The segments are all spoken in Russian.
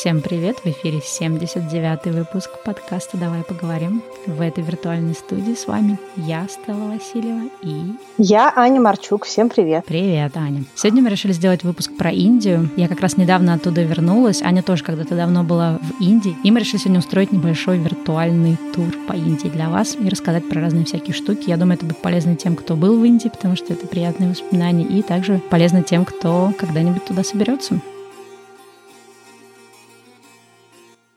Всем привет! В эфире 79-й выпуск подкаста «Давай поговорим». В этой виртуальной студии с вами я, Стелла Васильева, и... Я, Аня Марчук. Всем привет! Привет, Аня! Сегодня мы решили сделать выпуск про Индию. Я как раз недавно оттуда вернулась. Аня тоже когда-то давно была в Индии. И мы решили сегодня устроить небольшой виртуальный тур по Индии для вас и рассказать про разные всякие штуки. Я думаю, это будет полезно тем, кто был в Индии, потому что это приятные воспоминания, и также полезно тем, кто когда-нибудь туда соберется.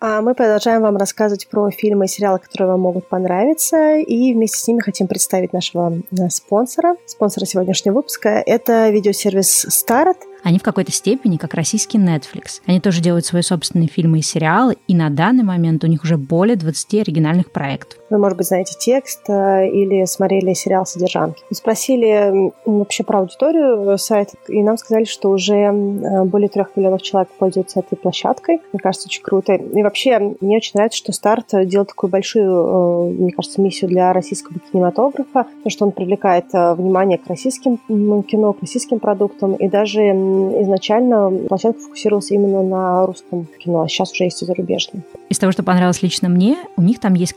Мы продолжаем вам рассказывать про фильмы и сериалы, которые вам могут понравиться, и вместе с ними хотим представить нашего э, спонсора. Спонсора сегодняшнего выпуска – это видеосервис Start – они в какой-то степени как российский Netflix. Они тоже делают свои собственные фильмы и сериалы, и на данный момент у них уже более 20 оригинальных проектов. Вы, может быть, знаете текст э, или смотрели сериал «Содержанки». Спросили вообще про аудиторию сайта, и нам сказали, что уже э, более трех миллионов человек пользуются этой площадкой. Мне кажется, очень круто. И вообще, мне очень нравится, что Старт делает такую большую, э, мне кажется, миссию для российского кинематографа, потому что он привлекает внимание к российским кино, к российским продуктам, и даже изначально площадка фокусировалась именно на русском кино, а сейчас уже есть и зарубежное. Из того, что понравилось лично мне, у них там есть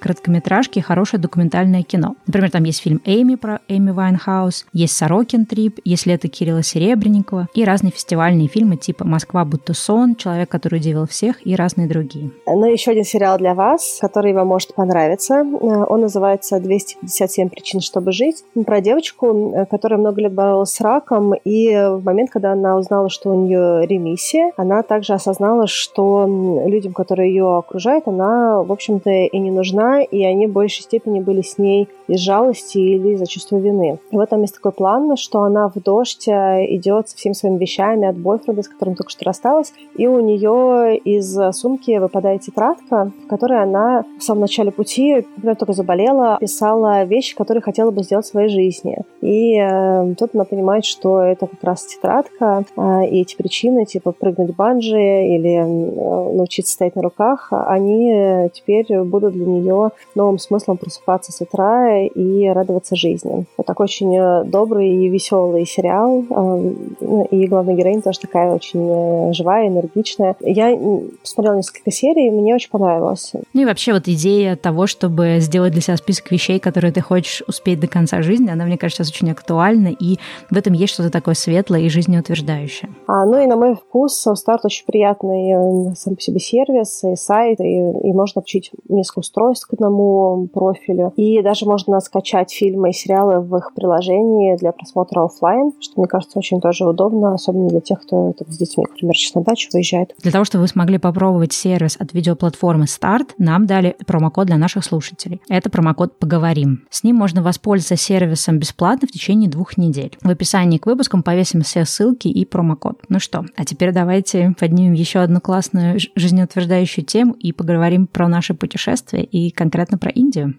короткометражки и хорошее документальное кино. Например, там есть фильм «Эми» про Эми Вайнхаус, есть «Сорокин трип», есть «Лето Кирилла Серебренникова» и разные фестивальные фильмы типа «Москва будто сон», «Человек, который удивил всех» и разные другие. Ну, еще один сериал для вас, который вам может понравиться. Он называется «257 причин, чтобы жить». Про девочку, которая много лет боролась с раком, и в момент, когда она узнала, что у нее ремиссия, она также осознала, что людям, которые ее окружают, она, в общем-то, и не нужна, и они большей степени были с ней из жалости или за чувство вины. И вот там есть такой план, что она в дождь э, идет со всеми своими вещами от бойфренда, с которым только что рассталась, и у нее из сумки выпадает тетрадка, в которой она в самом начале пути, когда только заболела, писала вещи, которые хотела бы сделать в своей жизни. И э, тут она понимает, что это как раз тетрадка, а, и эти причины, типа прыгнуть банджи или научиться стоять на руках, они теперь будут для нее новым смыслом просыпаться с утра и радоваться жизни. Вот такой очень э, добрый и веселый сериал, а, и главная героиня тоже такая очень э, живая, энергичная. Я посмотрела несколько серий, и мне очень понравилось. Ну и вообще вот идея того, чтобы сделать для себя список вещей, которые ты хочешь успеть до конца жизни, она, мне кажется, сейчас очень актуальна, и в этом есть что-то такое светлое и жизнеутверждающее. А, ну и на мой вкус Старт очень приятный э, сам по себе сервис и сайт, и, и можно обучить несколько устройств к одному профилю. И даже можно скачать фильмы и сериалы в их приложении для просмотра офлайн, что, мне кажется, очень тоже удобно, особенно для тех, кто там, с детьми, например, сейчас на дачу выезжает. Для того, чтобы вы смогли попробовать сервис от видеоплатформы Старт, нам дали промокод для наших слушателей. Это промокод «Поговорим». С ним можно воспользоваться сервисом бесплатно в течение двух недель. В описании к выпускам повесим все ссылки и промокод. Ну что, а теперь давайте поднимем еще одну классную жизнеутверждающую тему и поговорим про наше путешествие и конкретно про Индию.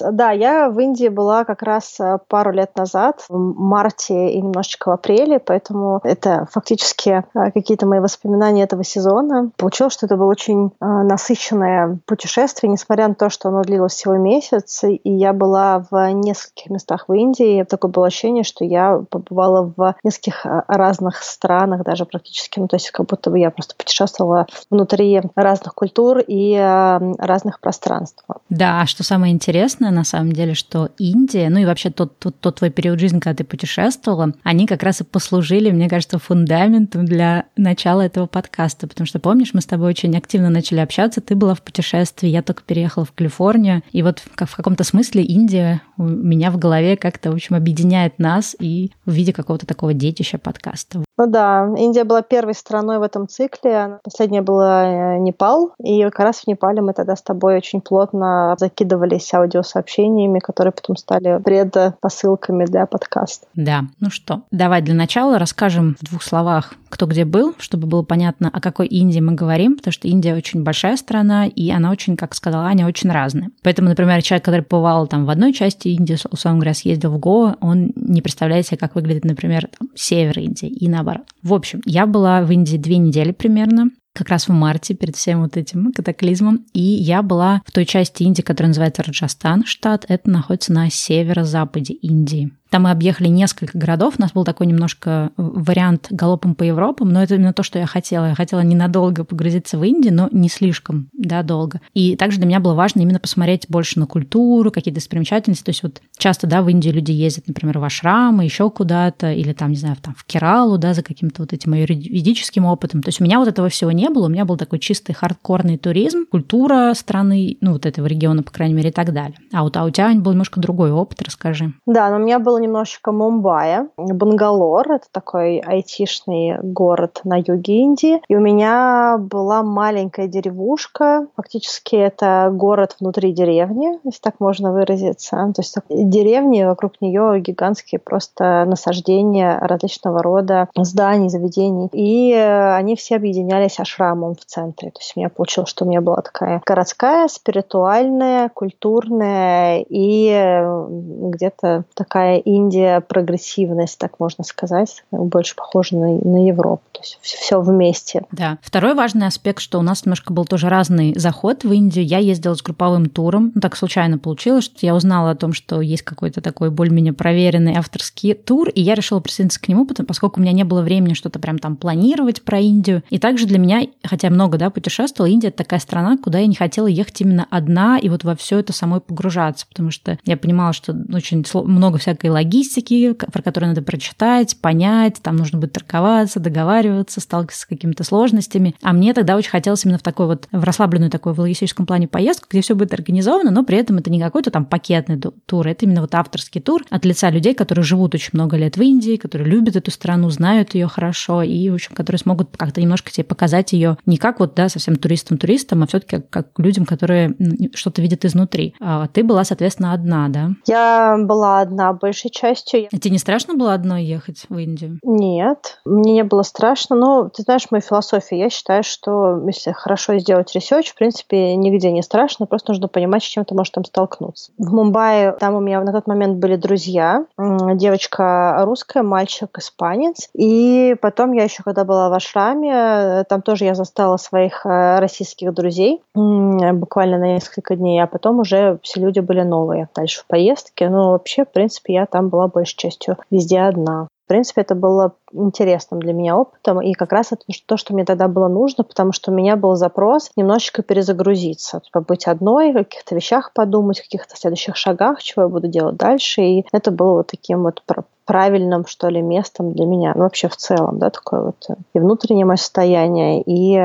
Да, я в Индии была как раз э, пару лет назад, в марте и немножечко в апреле, поэтому это фактически э, какие-то мои воспоминания этого сезона. Получилось, что это было очень э, насыщенное путешествие, несмотря на то, что оно длилось всего месяц, и я была в нескольких местах в Индии. Такое было ощущение, что я побывала в нескольких разных странах, даже практически, ну, то есть как будто бы я просто путешествовала внутри разных культур и разных пространств. Да, а что самое интересное, на самом деле, что Индия, ну и вообще тот, тот, тот твой период жизни, когда ты путешествовала, они как раз и послужили, мне кажется, фундаментом для начала этого подкаста, потому что, помнишь, мы с тобой очень активно начали общаться, ты была в путешествии, я только переехала в Калифорнию, и вот как в каком-то смысле Индия у меня в голове как-то, в общем, объединяет нас и в виде какого-то такого детища подкаста. Ну да, Индия была первой страной в этом цикле. Последняя была э, Непал. И как раз в Непале мы тогда с тобой очень плотно закидывались аудиосообщениями, которые потом стали предпосылками для подкаста. Да, ну что, давай для начала расскажем в двух словах, кто где был, чтобы было понятно, о какой Индии мы говорим, потому что Индия очень большая страна, и она очень, как сказала Аня, очень разная. Поэтому, например, человек, который побывал там в одной части Индии, условно говоря, съездил в Гоа, он не представляет себе, как выглядит, например, там, север Индии и на наоборот. В общем, я была в Индии две недели примерно. Как раз в марте перед всем вот этим катаклизмом. И я была в той части Индии, которая называется Раджастан штат. Это находится на северо-западе Индии. Там мы объехали несколько городов. У нас был такой немножко вариант галопом по Европам, но это именно то, что я хотела. Я хотела ненадолго погрузиться в Индию, но не слишком да, долго. И также для меня было важно именно посмотреть больше на культуру, какие-то достопримечательности. То есть вот часто, да, в Индию люди ездят, например, в Ашрамы, еще куда-то, или там, не знаю, там в Кералу, да, за каким-то вот этим юридическим опытом. То есть у меня вот этого всего не было. У меня был такой чистый хардкорный туризм, культура страны, ну, вот этого региона, по крайней мере, и так далее. А вот а у тебя был немножко другой опыт, расскажи. Да, но у меня было немножечко Мумбаи, Бангалор, это такой айтишный город на юге Индии. И у меня была маленькая деревушка, фактически это город внутри деревни, если так можно выразиться. То есть деревни, вокруг нее гигантские просто насаждения различного рода зданий, заведений. И они все объединялись ашрамом в центре. То есть у меня получилось, что у меня была такая городская, спиритуальная, культурная и где-то такая Индия прогрессивность, так можно сказать, больше похожа на, на Европу. То есть все вместе. Да. Второй важный аспект, что у нас немножко был тоже разный заход в Индию. Я ездила с групповым туром. Ну, так случайно получилось, что я узнала о том, что есть какой-то такой более-менее проверенный авторский тур, и я решила присоединиться к нему, потому, поскольку у меня не было времени что-то прям там планировать про Индию. И также для меня, хотя много, да, путешествовала, Индия — такая страна, куда я не хотела ехать именно одна и вот во все это самой погружаться, потому что я понимала, что очень много всякой логистики, про которую надо прочитать, понять, там нужно будет торговаться, договариваться, сталкиваться с какими-то сложностями. А мне тогда очень хотелось именно в такой вот, в расслабленную такой в логистическом плане поездку, где все будет организовано, но при этом это не какой-то там пакетный тур, это именно вот авторский тур от лица людей, которые живут очень много лет в Индии, которые любят эту страну, знают ее хорошо и, в общем, которые смогут как-то немножко тебе показать ее не как вот, да, совсем туристам-туристам, а все-таки как, как людям, которые что-то видят изнутри. А ты была, соответственно, одна, да? Я была одна большей частью. А тебе не страшно было одной ехать в Индию? Нет, мне не было страшно, но ты знаешь мою философию. Я считаю, что если хорошо сделать research, в принципе, нигде не страшно, просто нужно понимать, с чем ты можешь там столкнуться. В Мумбаи там у меня на тот момент были друзья, девочка русская, мальчик испанец, и потом я еще, когда была в Ашраме, там тоже я застала своих э, российских друзей буквально на несколько дней, а потом уже все люди были новые дальше в поездке. Но вообще, в принципе, я там была большей частью везде одна. Принципе, это было интересным для меня опытом, и как раз это то, что мне тогда было нужно, потому что у меня был запрос немножечко перезагрузиться, побыть одной, о каких-то вещах подумать, о каких-то следующих шагах, чего я буду делать дальше, и это было вот таким вот правильным, что ли, местом для меня, ну, вообще в целом, да, такое вот э, и внутреннее мое состояние, и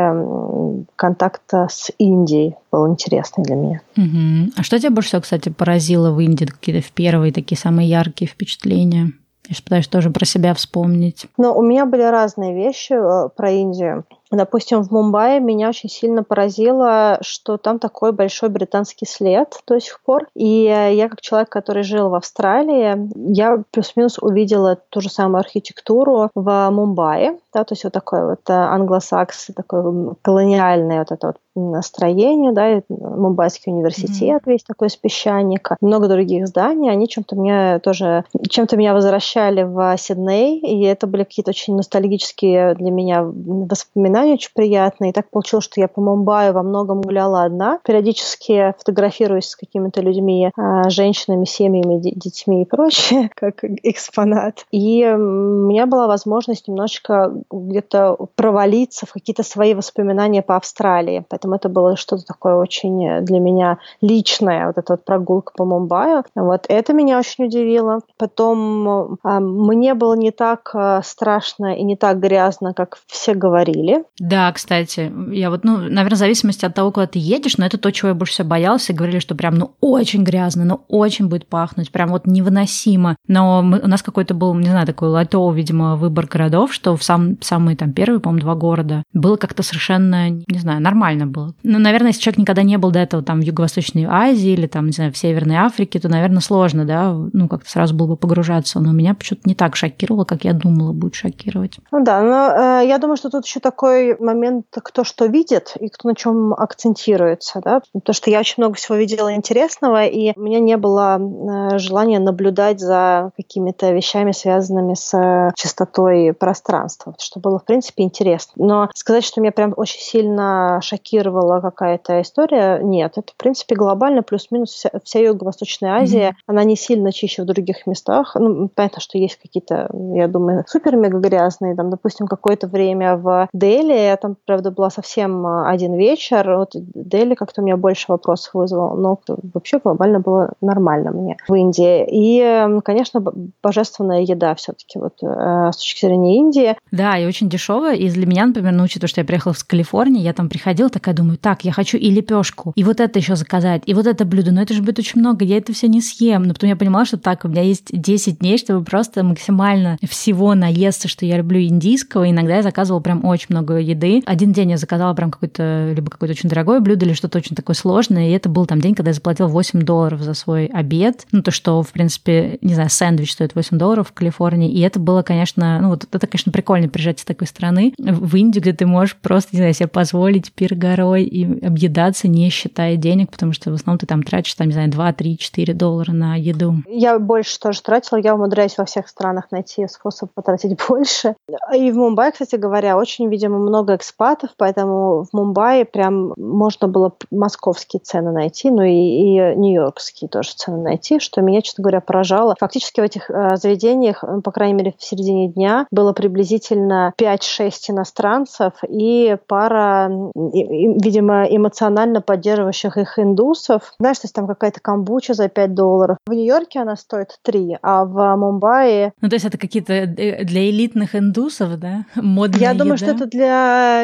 контакт с Индией был интересный для меня. Угу. А что тебя больше всего, кстати, поразило в Индии, какие-то в первые такие самые яркие впечатления? Я пытаюсь тоже про себя вспомнить. Но у меня были разные вещи э, про Индию. Допустим, в Мумбаи меня очень сильно поразило, что там такой большой британский след до сих пор. И я, как человек, который жил в Австралии, я плюс-минус увидела ту же самую архитектуру в Мумбаи. Да, то есть вот такой вот э, англосакс, такой колониальный вот это вот настроение, да, Мумбайский университет mm-hmm. весь такой с песчаника, много других зданий, они чем-то меня тоже, чем-то меня возвращали в Сидней, и это были какие-то очень ностальгические для меня воспоминания воспоминания очень приятные. И так получилось, что я по Мумбаи во многом гуляла одна. Периодически фотографируюсь с какими-то людьми, а, женщинами, семьями, детьми и прочее, как экспонат. И у меня была возможность немножечко где-то провалиться в какие-то свои воспоминания по Австралии. Поэтому это было что-то такое очень для меня личное, вот эта вот прогулка по Мумбаи. Вот это меня очень удивило. Потом а, мне было не так а, страшно и не так грязно, как все говорили. Да, кстати, я вот, ну, наверное, в зависимости от того, куда ты едешь, но это то, чего я больше всего боялась. Все говорили, что прям, ну, очень грязно, ну, очень будет пахнуть, прям вот невыносимо. Но мы, у нас какой-то был, не знаю, такой лайтовый, видимо, выбор городов, что в сам, самые там первые, по-моему, два города было как-то совершенно, не знаю, нормально было. Ну, наверное, если человек никогда не был до этого там в Юго-Восточной Азии или там, не знаю, в Северной Африке, то, наверное, сложно, да, ну, как-то сразу было бы погружаться. Но меня почему-то не так шокировало, как я думала будет шокировать. Ну да, но э, я думаю, что тут еще такой такой момент, кто что видит и кто на чем акцентируется, да, потому что я очень много всего видела интересного, и у меня не было э, желания наблюдать за какими-то вещами, связанными с чистотой пространства, что было, в принципе, интересно. Но сказать, что меня прям очень сильно шокировала какая-то история, нет. Это, в принципе, глобально плюс-минус вся, вся Юго-Восточная Азия, mm-hmm. она не сильно чище в других местах. Ну, понятно, что есть какие-то, я думаю, супер-мега грязные. Там, допустим, какое-то время в Дели, я там, правда, была совсем а, один вечер. Вот Дели как-то у меня больше вопросов вызвал, но вообще глобально было нормально мне в Индии. И, конечно, божественная еда все-таки вот э, с точки зрения Индии. Да, и очень дешевая. И для меня, например, ну, учитывая, что я приехала с Калифорнии, я там приходила, такая думаю, так, я хочу и лепешку, и вот это еще заказать, и вот это блюдо, но это же будет очень много, я это все не съем. Но потом я понимала, что так, у меня есть 10 дней, чтобы просто максимально всего наесться, что я люблю индийского. Иногда я заказывала прям очень много еды. Один день я заказала прям какое-то, либо какое-то очень дорогое блюдо, или что-то очень такое сложное, и это был там день, когда я заплатила 8 долларов за свой обед. Ну, то, что, в принципе, не знаю, сэндвич стоит 8 долларов в Калифорнии, и это было, конечно, ну, вот это, конечно, прикольно приезжать из такой страны в Индию, где ты можешь просто, не знаю, себе позволить пир горой и объедаться, не считая денег, потому что в основном ты там тратишь, там, не знаю, 2, 3, 4 доллара на еду. Я больше тоже тратила, я умудряюсь во всех странах найти способ потратить больше. И в Мумбаи, кстати говоря, очень, видимо, много экспатов, поэтому в Мумбаи прям можно было московские цены найти, ну и, и нью-йоркские тоже цены найти, что меня, честно говоря, поражало. Фактически в этих э, заведениях, по крайней мере, в середине дня было приблизительно 5-6 иностранцев и пара, видимо, эмоционально поддерживающих их индусов. Знаешь, то есть там какая-то камбуча за 5 долларов. В Нью-Йорке она стоит 3, а в Мумбаи... Ну, то есть это какие-то э, для элитных индусов, да? Модная Я думаю, еда? что это для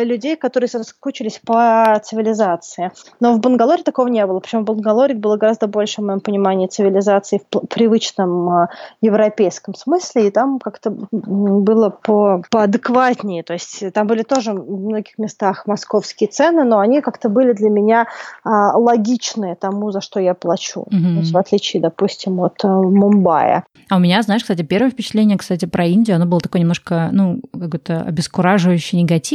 людей, которые соскучились по цивилизации. Но в Бангалоре такого не было. Причем в Бангалоре было гораздо больше, в моем понимании, цивилизации в привычном а, европейском смысле, и там как-то было по, поадекватнее. То есть там были тоже в многих местах московские цены, но они как-то были для меня а, логичные тому, за что я плачу. Mm-hmm. То есть, в отличие, допустим, от а, Мумбаи. А у меня, знаешь, кстати, первое впечатление, кстати, про Индию, оно было такое немножко, ну, как-то обескураживающе негативное.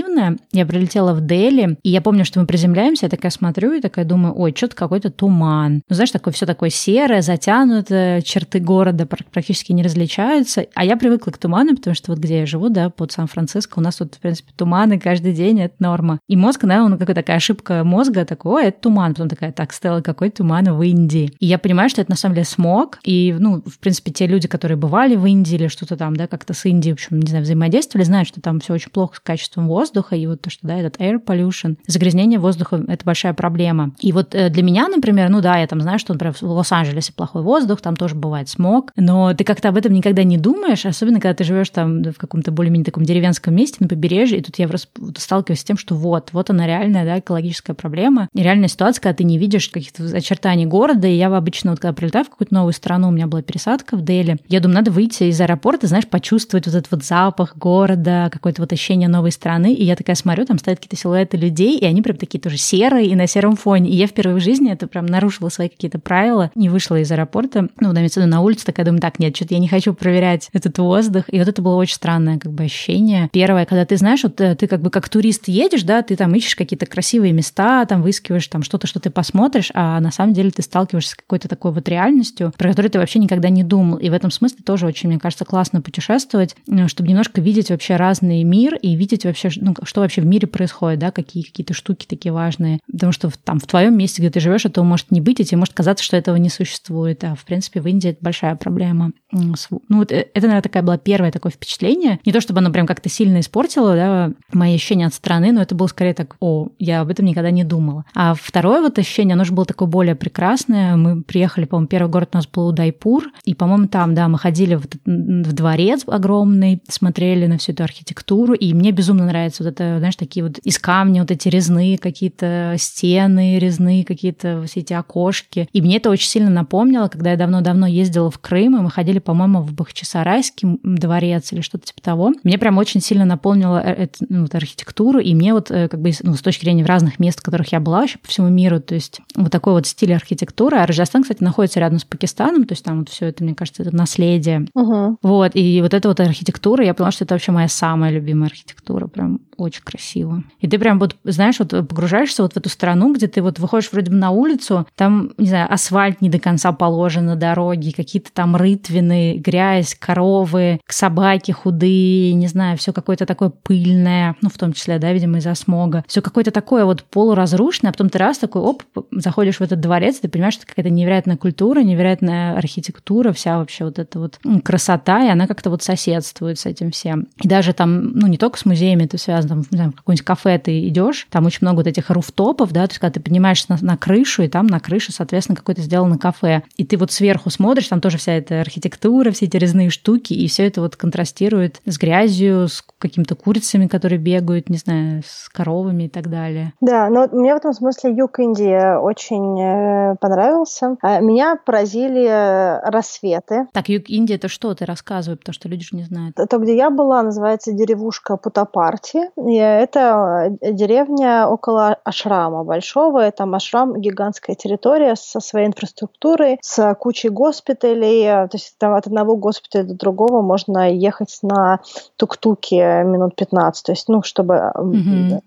Я прилетела в Дели, и я помню, что мы приземляемся, я такая смотрю и такая думаю, ой, что-то какой-то туман. Ну, знаешь, такое все такое серое, затянутое, черты города практически не различаются. А я привыкла к туману, потому что вот где я живу, да, под Сан-Франциско, у нас тут, в принципе, туманы каждый день, это норма. И мозг, да, он какая-то такая ошибка мозга, такой, ой, это туман. Потом такая, так, Стелла, какой туман в Индии? И я понимаю, что это на самом деле смог. И, ну, в принципе, те люди, которые бывали в Индии или что-то там, да, как-то с Индией, в общем, не знаю, взаимодействовали, знают, что там все очень плохо с качеством воздуха, и вот то, что, да, этот air pollution, загрязнение воздуха — это большая проблема. И вот э, для меня, например, ну да, я там знаю, что, например, в Лос-Анджелесе плохой воздух, там тоже бывает смог, но ты как-то об этом никогда не думаешь, особенно когда ты живешь там в каком-то более-менее таком деревенском месте на побережье, и тут я сталкиваюсь с тем, что вот, вот она реальная, да, экологическая проблема, и реальная ситуация, когда ты не видишь каких-то очертаний города, и я обычно, вот когда прилетаю в какую-то новую страну, у меня была пересадка в Дели, я думаю, надо выйти из аэропорта, знаешь, почувствовать вот этот вот запах города, какое-то вот ощущение новой страны, и я такая смотрю, там стоят какие-то силуэты людей, и они прям такие тоже серые и на сером фоне, и я впервые в жизни это прям нарушила свои какие-то правила, не вышла из аэропорта, ну, на на улицу, такая думаю, так, нет, что-то я не хочу проверять этот воздух, и вот это было очень странное как бы ощущение. Первое, когда ты знаешь, вот э, ты как бы как турист едешь, да, ты там ищешь какие-то красивые места, там выискиваешь там что-то, что ты посмотришь, а на самом деле ты сталкиваешься с какой-то такой вот реальностью, про которую ты вообще никогда не думал. И в этом смысле тоже очень, мне кажется, классно путешествовать, э, чтобы немножко видеть вообще разный мир и видеть вообще, что вообще в мире происходит, да, какие какие-то штуки такие важные. Потому что в, там в твоем месте, где ты живешь, этого может не быть, и тебе может казаться, что этого не существует. А в принципе в Индии это большая проблема. Ну вот э, это, наверное, такая была первое такое впечатление. Не то чтобы оно прям как-то сильно испортило, да, мои ощущения от страны, но это было скорее так, о, я об этом никогда не думала. А второе вот ощущение, оно же было такое более прекрасное. Мы приехали, по-моему, первый город у нас был Удайпур, и, по-моему, там, да, мы ходили в, в дворец огромный, смотрели на всю эту архитектуру, и мне безумно нравится вот это, знаешь, такие вот из камня вот эти резные какие-то стены, резные какие-то все эти окошки. И мне это очень сильно напомнило, когда я давно-давно ездила в Крым, и мы ходили, по-моему, в Бахчисарайский дворец или что-то типа того. Мне прям очень сильно напомнило э, эту ну, вот архитектуру, и мне вот э, как бы ну, с точки зрения разных мест, в которых я была вообще по всему миру, то есть вот такой вот стиль архитектуры. А Раджастан, кстати, находится рядом с Пакистаном, то есть там вот все это, мне кажется, это наследие. Угу. Вот, и вот эта вот архитектура, я поняла, что это вообще моя самая любимая архитектура, прям очень красиво. И ты прям вот, знаешь, вот погружаешься вот в эту страну, где ты вот выходишь вроде бы на улицу, там, не знаю, асфальт не до конца положен на дороге, какие-то там рытвины, грязь, коровы, собаки худые, не знаю, все какое-то такое пыльное, ну, в том числе, да, видимо, из-за смога. Все какое-то такое вот полуразрушенное, а потом ты раз такой, оп, заходишь в этот дворец, ты понимаешь, что какая-то невероятная культура, невероятная архитектура, вся вообще вот эта вот красота, и она как-то вот соседствует с этим всем. И даже там, ну, не только с музеями это связано, там, не знаю, в какое-нибудь кафе ты идешь, там очень много вот этих руфтопов, да, то есть когда ты поднимаешься на, на крышу, и там на крыше, соответственно, какое-то сделано кафе, и ты вот сверху смотришь, там тоже вся эта архитектура, все эти резные штуки, и все это вот контрастирует с грязью, с какими-то курицами, которые бегают, не знаю, с коровами и так далее. Да, но мне в этом смысле юг Индии очень э, понравился. А меня поразили э, рассветы. Так, юг Индии это что? Ты рассказывай, потому что люди же не знают. То, где я была, называется деревушка Путапарти. Это э, деревня около ашрама большого. Там ашрам гигантская территория со своей инфраструктурой, с кучей госпиталей. То есть там от одного госпиталя до другого можно ехать на тук-туке минут 15. То есть, ну, чтобы угу.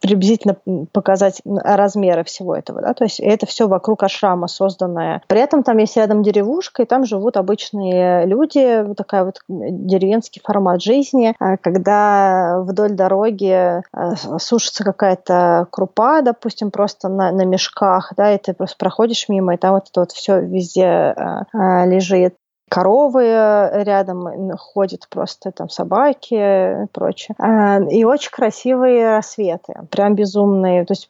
приблизительно показать размеры всего этого. Да? То есть это все вокруг ашрама созданное. При этом там есть рядом деревушка, и там живут обычные люди. Вот такая вот деревенский формат жизни, когда вдоль дороги а, сушится какая-то крупа, допустим, просто на, на мешках, да, и ты просто проходишь мимо, и там вот это вот все везде а, лежит коровы рядом ходят просто там собаки и прочее. И очень красивые рассветы, прям безумные. То есть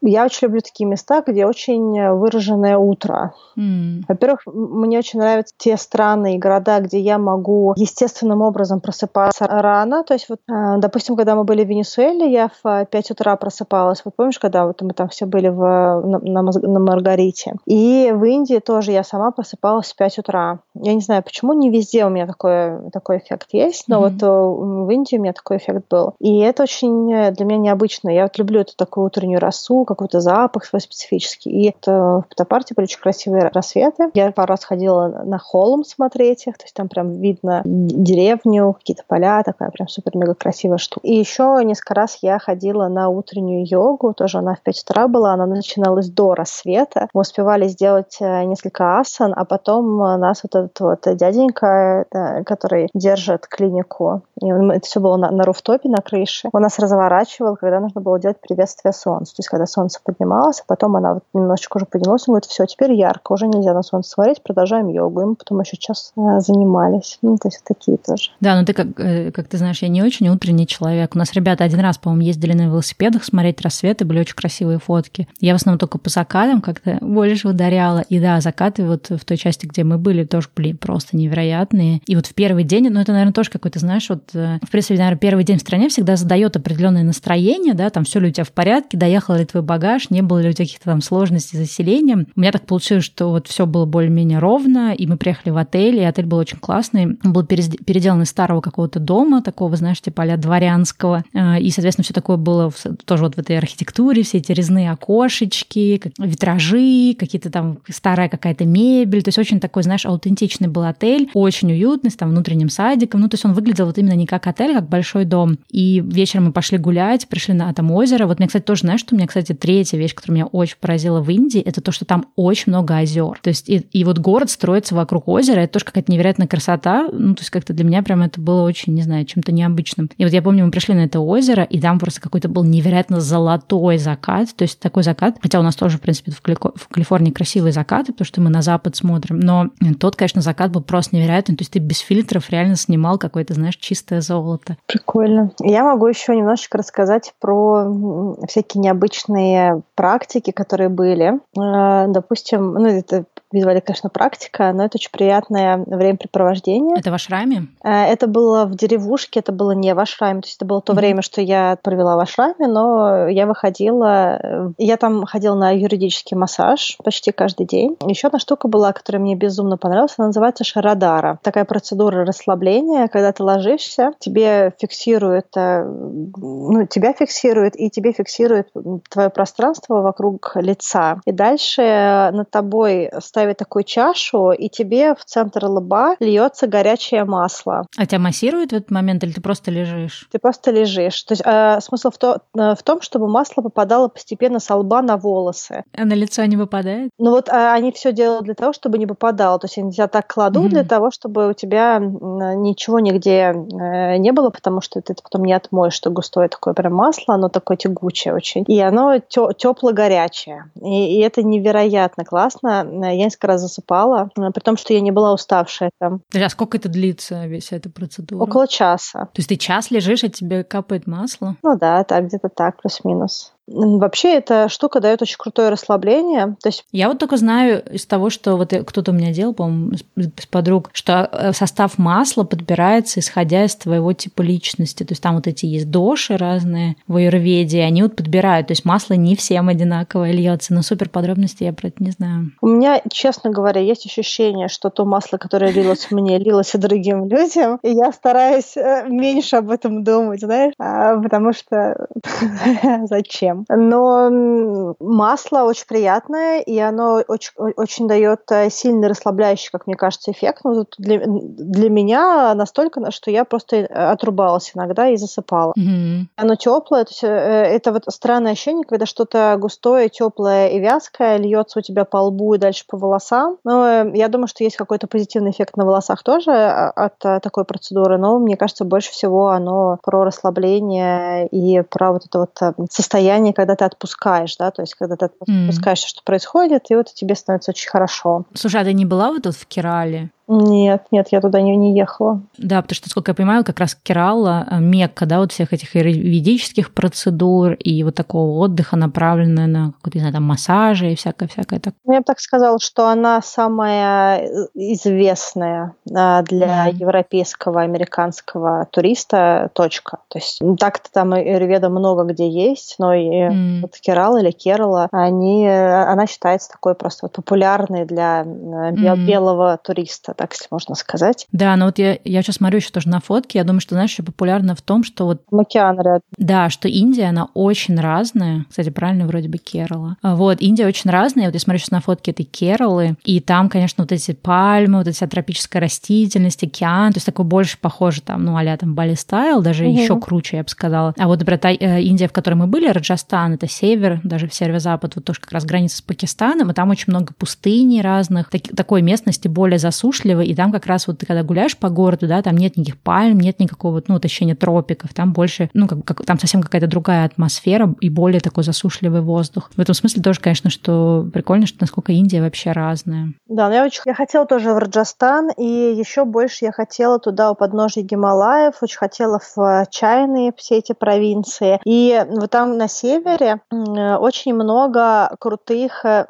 я очень люблю такие места, где очень выраженное утро. Mm. Во-первых, мне очень нравятся те страны и города, где я могу естественным образом просыпаться рано. То есть, вот, э, допустим, когда мы были в Венесуэле, я в 5 утра просыпалась. Вот помнишь, когда вот мы там все были в, на, на, на Маргарите? И в Индии тоже я сама просыпалась в 5 утра. Я не знаю, почему не везде у меня такой, такой эффект есть, но mm-hmm. вот э, в Индии у меня такой эффект был. И это очень э, для меня необычно. Я вот люблю эту такую утреннюю росу, какой-то запах свой специфический. И это, в Птопарте были очень красивые рассветы. Я пару раз ходила на холм смотреть их, то есть там прям видно деревню, какие-то поля, такая прям супер-мега красивая штука. И еще несколько раз я ходила на утреннюю йогу, тоже она в 5 утра была, она начиналась до рассвета. Мы успевали сделать э, несколько асан, а потом нас вот этот вот дяденька, э, который держит клинику, и это все было на, на руфтопе, на крыше, он нас разворачивал, когда нужно было делать приветствие солнца. То есть когда солнце поднималось, а потом она вот немножечко уже поднялась, он говорит, все, теперь ярко, уже нельзя на солнце смотреть, продолжаем йогу. И мы потом еще час э, занимались. Ну, то есть такие тоже. Да, ну ты, как, э, как ты знаешь, я не очень утренний человек. У нас ребята один раз, по-моему, ездили на велосипедах смотреть рассветы, были очень красивые фотки. Я в основном только по закатам как-то больше ударяла. И да, закаты вот в той части, где мы были, тоже были просто невероятные. И вот в первый день, ну это, наверное, тоже какой-то, знаешь, вот, э, в принципе, наверное, первый день в стране всегда задает определенное настроение, да, там все ли у тебя в порядке, доехал ли твой багаж, не было ли у тебя каких-то там сложностей с заселением. У меня так получилось, что вот все было более-менее ровно, и мы приехали в отель, и отель был очень классный. Он был переделан из старого какого-то дома, такого, знаешь, типа а дворянского. А, и, соответственно, все такое было тоже вот в этой архитектуре, все эти резные окошечки, витражи, какие-то там старая какая-то мебель. То есть очень такой, знаешь, аутентичный был отель, очень уютный, с там внутренним садиком. Ну, то есть он выглядел вот именно не как отель, как большой дом. И вечером мы пошли гулять, пришли на там озеро. Вот мне, кстати, тоже, знаешь, что у меня, кстати, третья вещь, которая меня очень поразила в Индии, это то, что там очень много озер. То есть и, и вот город строится вокруг озера, это тоже какая-то невероятная красота. Ну, то есть как-то для меня прям это было очень, не знаю, чем-то необычным. И вот я помню, мы пришли на это озеро, и там просто какой-то был невероятно золотой закат. То есть такой закат, хотя у нас тоже, в принципе, в, Кали- в Калифорнии красивые закаты, потому что мы на запад смотрим, но тот, конечно, закат был просто невероятный. То есть ты без фильтров реально снимал какое-то, знаешь, чистое золото. Прикольно. Я могу еще немножечко рассказать про всякие необычные практики, которые были. Э, допустим, ну, это визуально, конечно, практика, но это очень приятное времяпрепровождение. Это в ашраме? Э, это было в деревушке, это было не в ашраме. То есть это было то mm-hmm. время, что я провела в ашраме, но я выходила... Э, я там ходила на юридический массаж почти каждый день. Еще одна штука была, которая мне безумно понравилась, она называется шарадара. Такая процедура расслабления, когда ты ложишься, тебе фиксирует... Ну, тебя фиксирует, и тебе фиксирует твое пространство вокруг лица. И дальше над тобой ставить такую чашу, и тебе в центр лба льется горячее масло. А тебя массирует в этот момент, или ты просто лежишь? Ты просто лежишь. То есть э, смысл в, то, э, в том, чтобы масло попадало постепенно с лба на волосы. А на лицо не выпадает? Ну вот э, они все делают для того, чтобы не попадало. То есть они тебя так кладут mm-hmm. для того, чтобы у тебя ничего нигде э, не было, потому что ты потом не отмоешь, что густое такое прям масло, оно такое тягучее очень. И оно тепло-горячее. И, и это невероятно классно. Я несколько раз засыпала, при том, что я не была уставшая там. А сколько это длится, вся эта процедура? Около часа. То есть ты час лежишь, а тебе капает масло? Ну да, так, где-то так, плюс-минус. Вообще эта штука дает очень крутое расслабление. То есть... Я вот только знаю из того, что вот кто-то у меня делал, по-моему, с подруг, что э, состав масла подбирается исходя из твоего типа личности. То есть там вот эти есть доши разные в аюрведе, они вот подбирают. То есть масло не всем одинаковое льется. Но супер подробности я про это не знаю. У меня, честно говоря, есть ощущение, что то масло, которое лилось мне, лилось и другим людям. И я стараюсь э, меньше об этом думать, знаешь, а, потому что зачем? Чем. Но масло очень приятное, и оно очень, очень дает э, сильный расслабляющий, как мне кажется, эффект. Ну, для, для меня настолько, что я просто э, отрубалась иногда и засыпала. Mm-hmm. Оно теплое, то есть э, это вот странное ощущение, когда что-то густое, теплое и вязкое льется у тебя по лбу и дальше по волосам. Но я думаю, что есть какой-то позитивный эффект на волосах тоже от такой процедуры, но мне кажется, больше всего оно про расслабление и про вот это вот состояние состояние, когда ты отпускаешь, да, то есть когда ты отпускаешь, mm. что происходит, и вот тебе становится очень хорошо. Слушай, а ты не была вот тут в Керале? Нет, нет, я туда не, не ехала. Да, потому что, сколько я понимаю, как раз Керала, э, Мекка, да, вот всех этих юридических процедур и вот такого отдыха, направленного на какой-то, не знаю, там, массажи и всякое-всякое такое. Я бы так сказала, что она самая э, известная а, для mm. европейского, американского туриста точка. То есть так-то там Аюрведа много где есть, но и mm. вот Керала или Керала, они, э, она считается такой просто вот популярной для mm. белого туриста так, если можно сказать. Да, но вот я, я сейчас смотрю еще тоже на фотки, я думаю, что, знаешь, еще популярно в том, что вот... Океан рядом. Да, что Индия, она очень разная. Кстати, правильно вроде бы Керала. А вот, Индия очень разная. Вот я смотрю сейчас на фотки этой Кералы, и там, конечно, вот эти пальмы, вот эта тропическая растительность, океан, то есть такой больше похоже там, ну, а там Бали стайл, даже угу. еще круче, я бы сказала. А вот, например, та, э, Индия, в которой мы были, Раджастан, это север, даже в северо-запад, вот тоже как раз граница с Пакистаном, и там очень много пустыни разных, так, такой местности более засушливой, удушливо, и там как раз вот ты когда гуляешь по городу, да, там нет никаких пальм, нет никакого, ну, ощущения тропиков, там больше, ну, как, как, там совсем какая-то другая атмосфера и более такой засушливый воздух. В этом смысле тоже, конечно, что прикольно, что насколько Индия вообще разная. Да, но я очень я хотела тоже в Раджастан, и еще больше я хотела туда у подножья Гималаев, очень хотела в Чайны, все эти провинции. И вот там на севере очень много крутых э,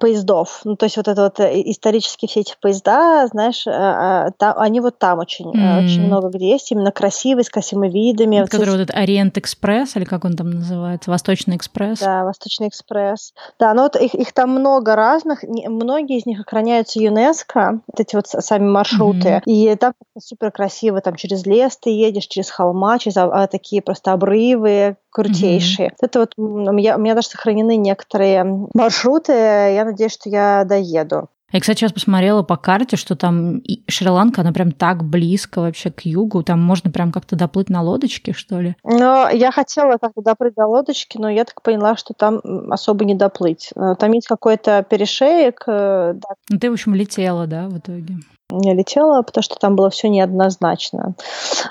поездов. Ну, то есть вот это вот э, исторические все эти поезда, знаешь, а, а, там, они вот там очень, mm. очень много где есть, именно красивые, с красивыми видами. Вот который вот этот Ориент Экспресс, или как он там называется, Восточный Экспресс? Да, Восточный Экспресс. Да, ну вот их, их там много разных, многие из них охраняются ЮНЕСКО, вот эти вот сами маршруты, mm-hmm. и там супер красиво, там через лес ты едешь, через холма, через а, такие просто обрывы, крутейшие. Mm-hmm. Это вот у меня, у меня даже сохранены некоторые маршруты. Я надеюсь, что я доеду. Я, кстати, сейчас посмотрела по карте, что там Шри-Ланка, она прям так близко вообще к югу. Там можно прям как-то доплыть на лодочке, что ли? Ну, я хотела как-то доплыть до лодочки, но я так поняла, что там особо не доплыть. Э, там есть какой-то перешеек. Э, да. Ну, ты, в общем, летела, да, в итоге? Я летела, потому что там было все неоднозначно.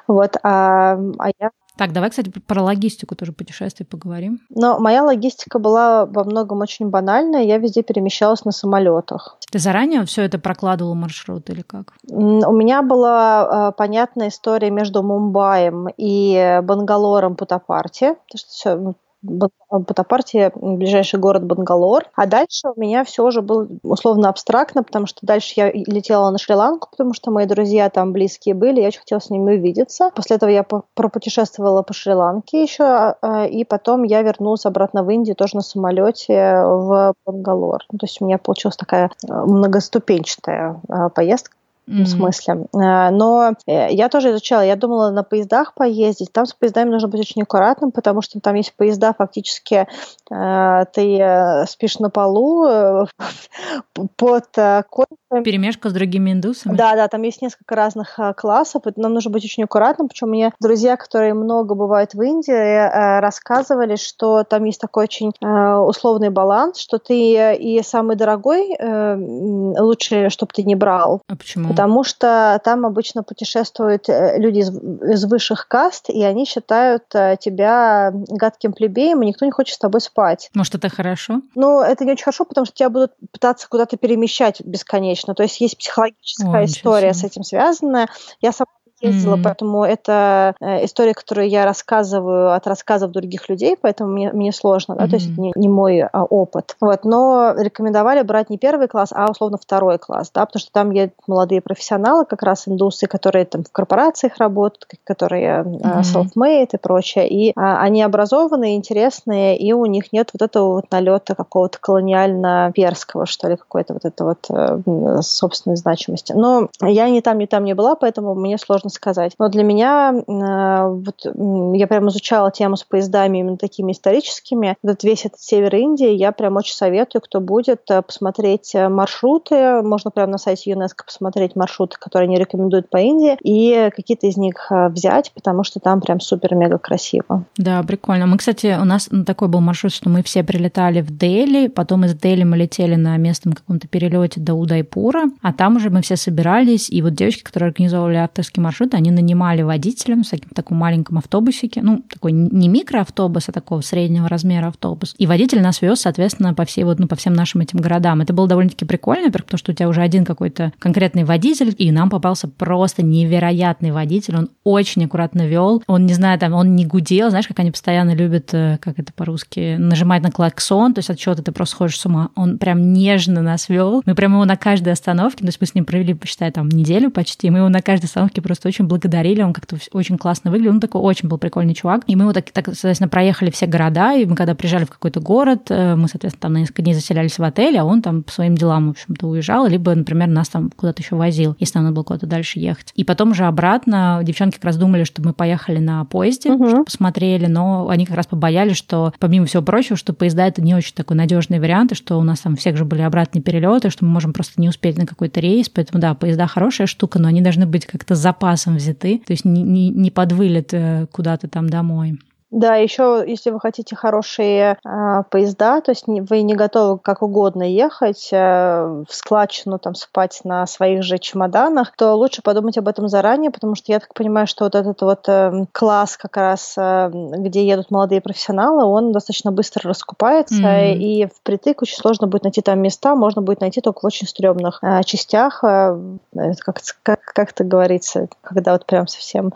Вот, а, а я так, давай, кстати, про логистику тоже путешествий поговорим. Но моя логистика была во многом очень банальная. Я везде перемещалась на самолетах. Ты заранее все это прокладывала маршрут или как? У меня была э, понятная история между Мумбаем и Бангалором Путапарти, потому что все, ну, Батапарти, ближайший город Бангалор. А дальше у меня все уже было условно абстрактно, потому что дальше я летела на Шри-Ланку, потому что мои друзья там близкие были, я очень хотела с ними увидеться. После этого я пропутешествовала по Шри-Ланке еще, а, и потом я вернулась обратно в Индию тоже на самолете в Бангалор. Ну, то есть у меня получилась такая а, многоступенчатая поездка mm-hmm. смысле. Э, но э, я тоже изучала, я думала на поездах поездить. Там с поездами нужно быть очень аккуратным, потому что там есть поезда, фактически э, ты спишь на полу под койками. Перемешка с другими индусами? Да, да, там есть несколько разных классов, и нам нужно быть очень аккуратным. Причем мне друзья, которые много бывают в Индии, рассказывали, что там есть такой очень условный баланс, что ты и самый дорогой лучше, чтобы ты не брал. А почему? Потому что там обычно путешествуют э, люди из, из высших каст, и они считают э, тебя гадким плебеем, и никто не хочет с тобой спать. Может, это хорошо? Ну, это не очень хорошо, потому что тебя будут пытаться куда-то перемещать бесконечно. То есть есть психологическая О, история с этим связанная. Я сама ездила, mm-hmm. поэтому это э, история, которую я рассказываю от рассказов других людей, поэтому мне, мне сложно, да, mm-hmm. то есть не, не мой а, опыт. Вот, но рекомендовали брать не первый класс, а условно второй класс, да, потому что там есть молодые профессионалы, как раз индусы, которые там в корпорациях работают, которые mm-hmm. self-made и прочее, и а, они образованные, интересные, и у них нет вот этого вот налета какого-то колониально-перского, что ли, какой-то вот это вот э, собственной значимости. Но я ни там, ни там не была, поэтому мне сложно сказать. Но для меня, э, вот я прям изучала тему с поездами именно такими историческими. Вот весь этот север Индии я прям очень советую, кто будет, э, посмотреть э, маршруты. Можно прямо на сайте ЮНЕСКО посмотреть маршруты, которые они рекомендуют по Индии, и какие-то из них взять, потому что там прям супер-мега красиво. Да, прикольно. Мы, кстати, у нас такой был маршрут, что мы все прилетали в Дели, потом из Дели мы летели на местном каком-то перелете до Удайпура, а там уже мы все собирались, и вот девочки, которые организовывали авторский маршрут, маршрута они нанимали водителя в таким, таком маленьком автобусике, ну, такой не микроавтобус, а такого среднего размера автобус. И водитель нас вез, соответственно, по всей вот, ну, по всем нашим этим городам. Это было довольно-таки прикольно, во-первых, потому что у тебя уже один какой-то конкретный водитель, и нам попался просто невероятный водитель. Он очень аккуратно вел. Он, не знаю, там, он не гудел, знаешь, как они постоянно любят, э, как это по-русски, нажимать на клаксон, то есть от чего-то ты просто сходишь с ума. Он прям нежно нас вел. Мы прям его на каждой остановке, то есть мы с ним провели, посчитай, там, неделю почти, мы его на каждой остановке просто очень благодарили, он как-то очень классно выглядел, он такой очень был прикольный чувак. И мы вот так, так соответственно, проехали все города, и мы когда приезжали в какой-то город, э, мы, соответственно, там на несколько дней заселялись в отеле, а он там по своим делам, в общем-то, уезжал, либо, например, нас там куда-то еще возил, если нам надо было куда-то дальше ехать. И потом уже обратно девчонки как раз думали, что мы поехали на поезде, угу. что посмотрели, но они как раз побоялись, что, помимо всего прочего, что поезда это не очень такой надежный вариант, и что у нас там всех же были обратные перелеты, что мы можем просто не успеть на какой-то рейс, поэтому да, поезда хорошая штука, но они должны быть как-то с запасом взяты, то есть не, не, не под вылет э, куда-то там домой. Да, еще, если вы хотите хорошие э, поезда, то есть не, вы не готовы как угодно ехать э, в складчину, там, спать на своих же чемоданах, то лучше подумать об этом заранее, потому что я так понимаю, что вот этот вот э, класс как раз, э, где едут молодые профессионалы, он достаточно быстро раскупается, mm-hmm. и впритык очень сложно будет найти там места, можно будет найти только в очень стрёмных э, частях, э, как, как, как это говорится, когда вот прям совсем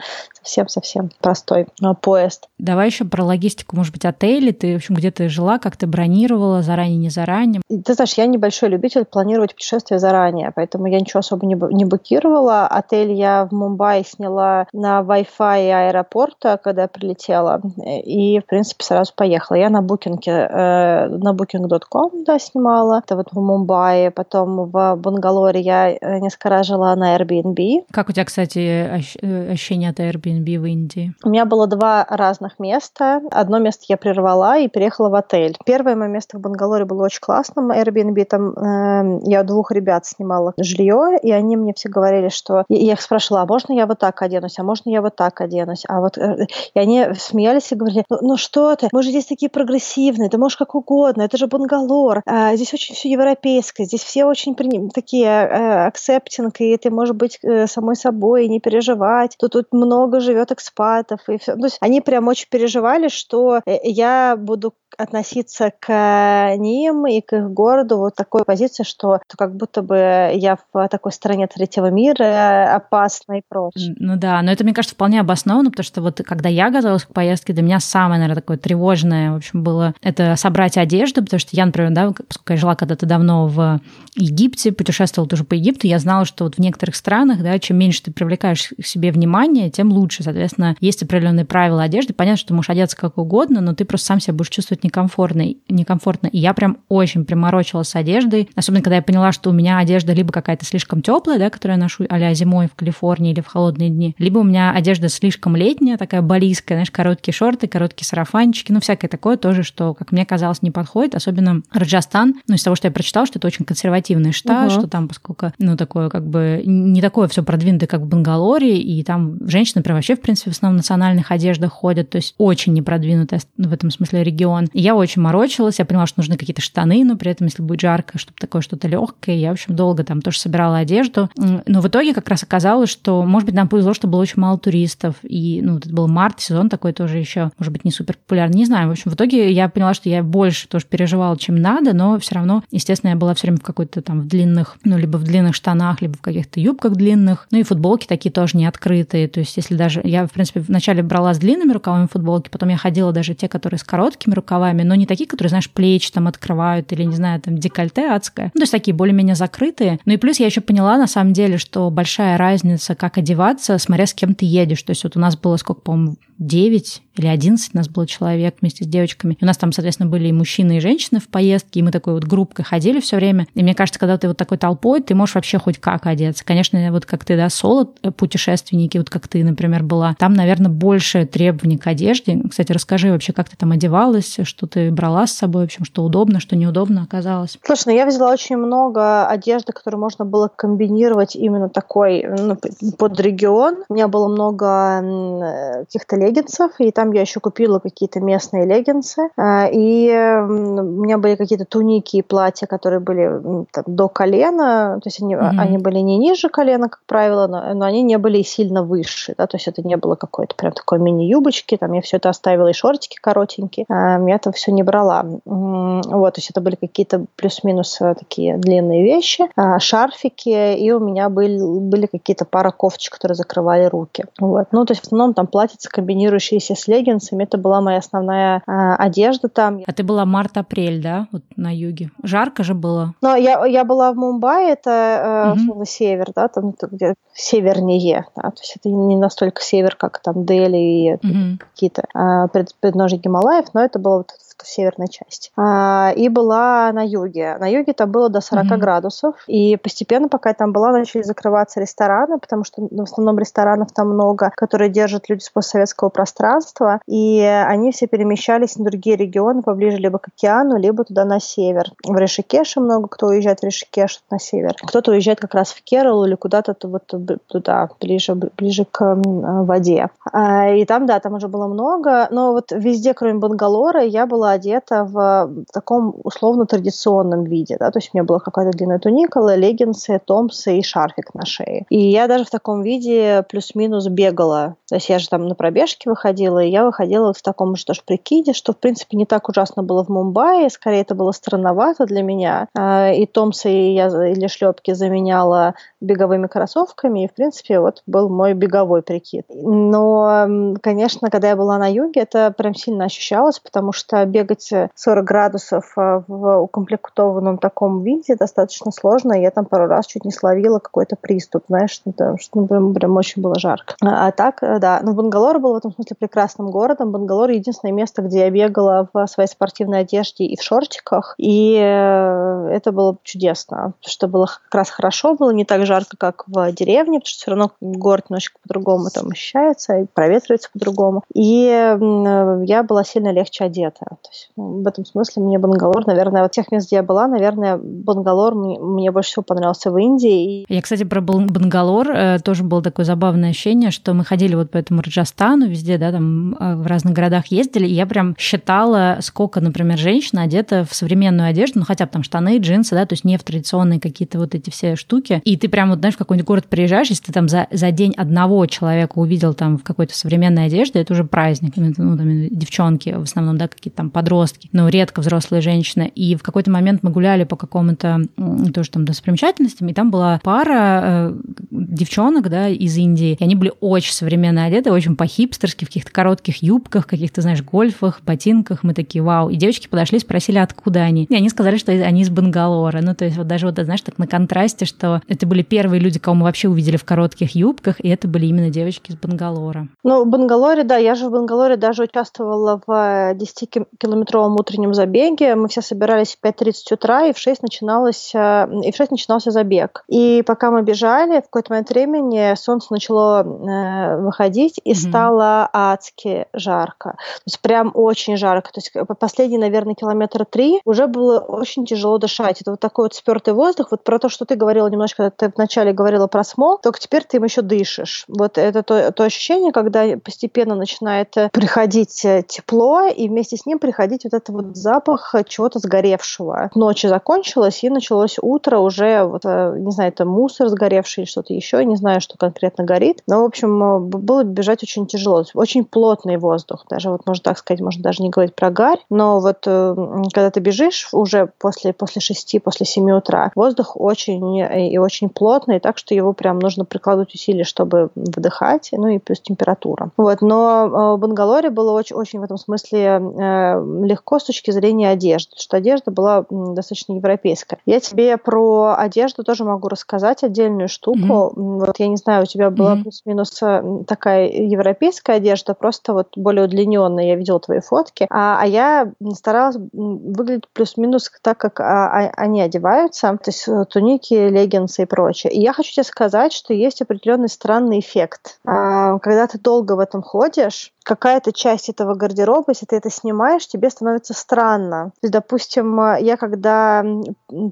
совсем-совсем простой э, поезд. Давай еще про логистику, может быть, отели. Ты, в общем, где ты жила, как ты бронировала, заранее, не заранее? Ты знаешь, я небольшой любитель планировать путешествия заранее, поэтому я ничего особо не, не букировала. Отель я в Мумбаи сняла на Wi-Fi аэропорта, когда прилетела, и, в принципе, сразу поехала. Я на букинге, э, на booking.com, да, снимала. Это вот в Мумбаи, потом в Бангалоре я э, несколько раз жила на Airbnb. Как у тебя, кстати, э, ощущение от Airbnb в Индии? У меня было два разных места место. Одно место я прервала и переехала в отель. Первое мое место в Бангалоре было очень классным. Airbnb там э, я двух ребят снимала жилье, и они мне все говорили, что... Я их спрашивала, а можно я вот так оденусь, а можно я вот так оденусь? А вот... Э, и они смеялись и говорили, ну, ну что ты, мы же здесь такие прогрессивные, ты можешь как угодно, это же Бангалор, а, здесь очень все европейское, здесь все очень при... такие э, accepting, и ты можешь быть э, самой собой, и не переживать. Тут, тут много живет экспатов, и все. То есть они прям очень переживали переживали, что э, я буду относиться к ним и к их городу вот такой позиции, что как будто бы я в такой стране третьего мира опасна и прочее. Ну да, но это, мне кажется, вполне обоснованно, потому что вот когда я готовилась к поездке, для меня самое, наверное, такое тревожное, в общем, было это собрать одежду, потому что я, например, да, поскольку я жила когда-то давно в Египте, путешествовала тоже по Египту, я знала, что вот в некоторых странах, да, чем меньше ты привлекаешь к себе внимание, тем лучше. Соответственно, есть определенные правила одежды. Понятно, что что можешь одеться как угодно, но ты просто сам себя будешь чувствовать некомфортно. некомфортно. И я прям очень приморочилась с одеждой, особенно когда я поняла, что у меня одежда либо какая-то слишком теплая, да, которую я ношу а зимой в Калифорнии или в холодные дни, либо у меня одежда слишком летняя, такая балийская, знаешь, короткие шорты, короткие сарафанчики, ну, всякое такое тоже, что, как мне казалось, не подходит, особенно Раджастан, ну, из того, что я прочитала, что это очень консервативный штат, угу. что там, поскольку, ну, такое как бы не такое все продвинутое, как в Бангалоре, и там женщины, например, вообще, в принципе, в основном в национальных одеждах ходят, то есть очень непродвинутый в этом смысле регион. Я очень морочилась, я поняла, что нужны какие-то штаны, но при этом, если будет жарко, чтобы такое что-то легкое, я, в общем, долго там тоже собирала одежду. Но в итоге как раз оказалось, что, может быть, нам повезло, что было очень мало туристов, и, ну, это был март, сезон такой тоже еще, может быть, не супер популярный, не знаю. В общем, в итоге я поняла, что я больше тоже переживала, чем надо, но все равно, естественно, я была все время в какой-то там в длинных, ну, либо в длинных штанах, либо в каких-то юбках длинных, ну и футболки такие тоже не открытые, то есть если даже, я, в принципе, вначале брала с длинными рукавами футболки, потом я ходила даже те, которые с короткими рукавами, но не такие, которые, знаешь, плечи там открывают или, не знаю, там декольте адское, ну, то есть такие более-менее закрытые. Ну и плюс я еще поняла, на самом деле, что большая разница, как одеваться, смотря с кем ты едешь. То есть вот у нас было сколько, по-моему, 9 или 11 нас было человек вместе с девочками. И у нас там, соответственно, были и мужчины, и женщины в поездке, и мы такой вот группкой ходили все время. И мне кажется, когда ты вот такой толпой, ты можешь вообще хоть как одеться. Конечно, вот как ты, да, соло э, путешественники, вот как ты, например, была, там, наверное, больше требований к одежде. Кстати, расскажи вообще, как ты там одевалась, что ты брала с собой, в общем, что удобно, что неудобно оказалось. Слушай, ну я взяла очень много одежды, которую можно было комбинировать именно такой ну, под регион. У меня было много э, каких-то леггинсов, и там я еще купила какие-то местные леггинсы. А, и у меня были какие-то туники и платья, которые были там, до колена, то есть они, mm-hmm. они были не ниже колена, как правило, но, но они не были сильно выше, да, то есть это не было какой-то прям такой мини-юбочки, там я все это оставила, и шортики коротенькие, а, я там все не брала. Вот, то есть это были какие-то плюс-минус э, такие длинные вещи, шарфики, и у меня были, были какие-то пара кофточек, которые закрывали руки. Вот. Ну, то есть в основном там платьица комбинированные комбинирующиеся с леггинсами. Это была моя основная э, одежда там. А ты была март-апрель, да, вот на юге? Жарко же было? Ну, я, я была в Мумбаи, это э, угу. север, да, там где севернее, да, то есть это не настолько север, как там Дели и угу. какие-то э, пред, Гималаев, но это было вот в северной части. А, и была на юге. На юге там было до 40 mm-hmm. градусов. И постепенно, пока я там была, начали закрываться рестораны, потому что ну, в основном ресторанов там много, которые держат люди с постсоветского пространства. И они все перемещались на другие регионы, поближе либо к океану, либо туда на север. В Решикеше много кто уезжает в Решикеш на север. Кто-то уезжает как раз в Керал или куда-то вот туда, ближе, ближе к воде. А, и там, да, там уже было много. Но вот везде, кроме Бангалора, я была была одета в таком условно-традиционном виде, да, то есть у меня была какая-то длинная туника, леггинсы, томсы и шарфик на шее. И я даже в таком виде плюс-минус бегала. То есть я же там на пробежке выходила, и я выходила вот в таком же тоже прикиде, что, в принципе, не так ужасно было в Мумбаи, скорее это было странновато для меня. А, и томсы я, или шлепки заменяла беговыми кроссовками, и, в принципе, вот был мой беговой прикид. Но, конечно, когда я была на юге, это прям сильно ощущалось, потому что бегать 40 градусов а, в укомплектованном таком виде достаточно сложно. Я там пару раз чуть не словила какой-то приступ, знаешь, потому что ну, прям, прям очень было жарко. А, а так, э, да. Но Бангалор был в этом смысле прекрасным городом. Бангалор — единственное место, где я бегала в своей спортивной одежде и в шортиках. И э, это было чудесно, что было как раз хорошо, было не так жарко, как в деревне, потому что все равно город немножко по-другому там ощущается, и проветривается по-другому. И я была сильно легче одета. То есть, ну, в этом смысле мне Бангалор, наверное, вот тех мест, где я была, наверное, Бангалор мне, мне больше всего понравился в Индии. Я, кстати, про Бангалор э, тоже было такое забавное ощущение, что мы ходили вот по этому Раджастану везде, да, там э, в разных городах ездили, и я прям считала, сколько, например, женщина одета в современную одежду, ну хотя бы там штаны, джинсы, да, то есть не в традиционные какие-то вот эти все штуки. И ты прям вот, знаешь, в какой-нибудь город приезжаешь, если ты там за, за день одного человека увидел там в какой-то современной одежде, это уже праздник. Ну, там, девчонки в основном, да, какие-то там подростки, но редко взрослые женщины. И в какой-то момент мы гуляли по какому-то тоже там достопримечательностям, и там была пара э, девчонок, да, из Индии, и они были очень современно одеты, очень по-хипстерски, в каких-то коротких юбках, каких-то, знаешь, гольфах, ботинках. Мы такие, вау. И девочки подошли, спросили, откуда они. И они сказали, что они из Бангалора. Ну, то есть вот даже вот, знаешь, так на контрасте, что это были первые люди, кого мы вообще увидели в коротких юбках, и это были именно девочки из Бангалора. Ну, в Бангалоре, да, я же в Бангалоре даже участвовала в 10-километровом утреннем забеге. Мы все собирались в 5.30 утра, и в 6 начиналось, э, и в 6 начинался забег. И пока мы бежали, в какой-то момент времени солнце начало э, выходить, и mm-hmm. стало адски жарко. То есть прям очень жарко. То есть последние, наверное, километра три уже было очень тяжело дышать. Это вот такой вот спертый воздух. Вот про то, что ты говорила немножко, ты вначале говорила про смог, только теперь ты им еще дышишь. Вот это то, то ощущение, когда постепенно начинает приходить э, тепло, и вместе с ним приходить вот этот вот запах чего-то сгоревшего. Ночь закончилась, и началось утро уже, вот, э, не знаю, это мусор сгоревший или что-то еще, не знаю, что конкретно горит. Но, в общем, э, было бежать очень тяжело. Очень плотный воздух. Даже вот, можно так сказать, можно даже не говорить про гарь, но вот когда ты бежишь уже после, после шести, после семи утра, воздух очень и очень плотный, так что его прям нужно прикладывать усилия, чтобы вдыхать, ну и плюс температура. Вот, но в Бангалоре было очень, очень в этом смысле э, легко с точки зрения одежды, потому что одежда была достаточно европейская. Я тебе про одежду тоже могу рассказать отдельную штуку. Mm-hmm. Вот я не знаю, у тебя была mm-hmm. плюс-минус э, такая европейская одежда, просто вот более удлиненная, я видела твои фотки, а, а я старалась выглядеть плюс-минус так, как а, а, они одеваются, то есть э, туники, леггинсы и прочее. И я хочу тебе сказать, что есть определенный странный эффект. А, когда ты долго в этом ходишь, какая-то часть этого гардероба, если ты это снимаешь, тебе становится странно. То есть, допустим, я когда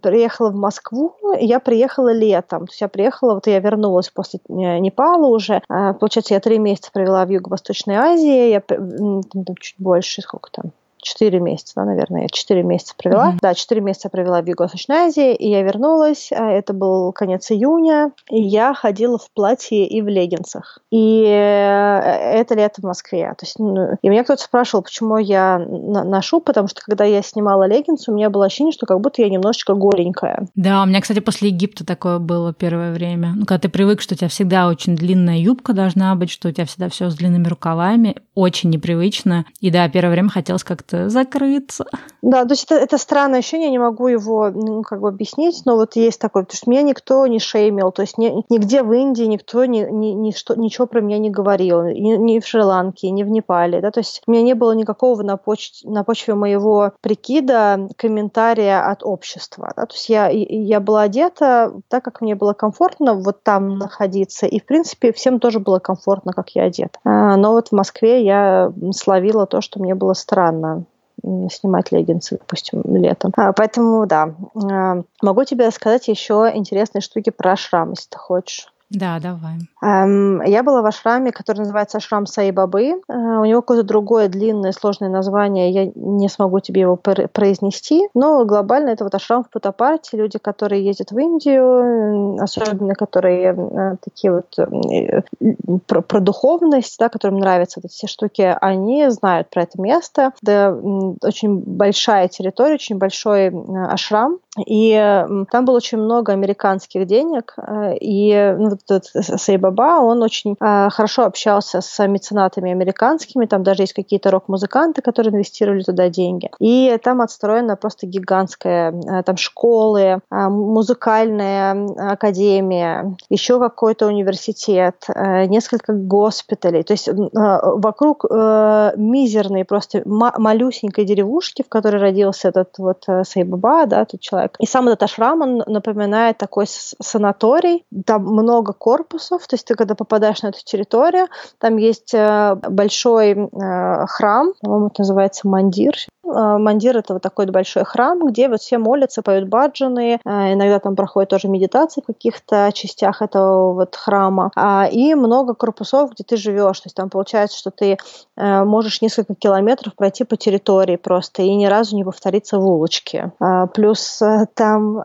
приехала в Москву, я приехала летом. То есть я приехала, вот я вернулась после э, Непала уже. А, получается, я три месяца провела в Юго-Восточной Азии, я чуть больше, сколько там, 4 месяца, да, наверное, я 4 месяца провела. Mm-hmm. Да, 4 месяца провела в Юго-Восточной Азии, и я вернулась, а, это был конец июня, и я ходила в платье и в леггинсах. И э, это лето в Москве. То есть, ну, и меня кто-то спрашивал, почему я ношу, потому что когда я снимала леггинсы, у меня было ощущение, что как будто я немножечко голенькая. Да, у меня, кстати, после Египта такое было первое время. Ну, когда ты привык, что у тебя всегда очень длинная юбка должна быть, что у тебя всегда все с длинными рукавами, очень непривычно. И да, первое время хотелось как-то как закрыться. Да, то есть это, это странное ощущение, я не могу его ну, как бы объяснить, но вот есть такое, потому что меня никто не шеймил, то есть ни, нигде в Индии никто ни, ни, ни что, ничего про меня не говорил, ни, ни в Шри-Ланке, ни в Непале, да, то есть у меня не было никакого на, поч на почве моего прикида комментария от общества, да, то есть я, я была одета так, как мне было комфортно вот там находиться, и, в принципе, всем тоже было комфортно, как я одета. А, но вот в Москве я словила то, что мне было странно снимать леггинсы, допустим, летом. А, поэтому, да, а, могу тебе сказать еще интересные штуки про шрам, если ты хочешь. Да, давай. Эм, я была в ашраме, который называется Ашрам Саибабы. Э, у него какое-то другое длинное сложное название, я не смогу тебе его произнести, но глобально это вот ашрам в Путапарте, люди, которые ездят в Индию, особенно которые э, такие вот э, про, про духовность, да, которым нравятся эти все штуки, они знают про это место. Это очень большая территория, очень большой ашрам, и там было очень много американских денег, и ну, вот этот Сейбаба, он очень э, хорошо общался с меценатами американскими, там даже есть какие-то рок-музыканты, которые инвестировали туда деньги. И там отстроена просто гигантская, э, там школы, э, музыкальная академия, еще какой-то университет, э, несколько госпиталей. То есть э, вокруг э, мизерной просто малюсенькой деревушки, в которой родился этот вот э, Сейбаба, да, тот человек. И сам этот ашрам, он напоминает такой санаторий. Там много корпусов, то есть ты когда попадаешь на эту территорию, там есть э, большой э, храм, по-моему, это называется Мандир, Мандир — это вот такой большой храм, где вот все молятся, поют баджаны, а, иногда там проходит тоже медитации в каких-то частях этого вот храма, а, и много корпусов, где ты живешь, то есть там получается, что ты э, можешь несколько километров пройти по территории просто и ни разу не повториться в улочке. Плюс э, там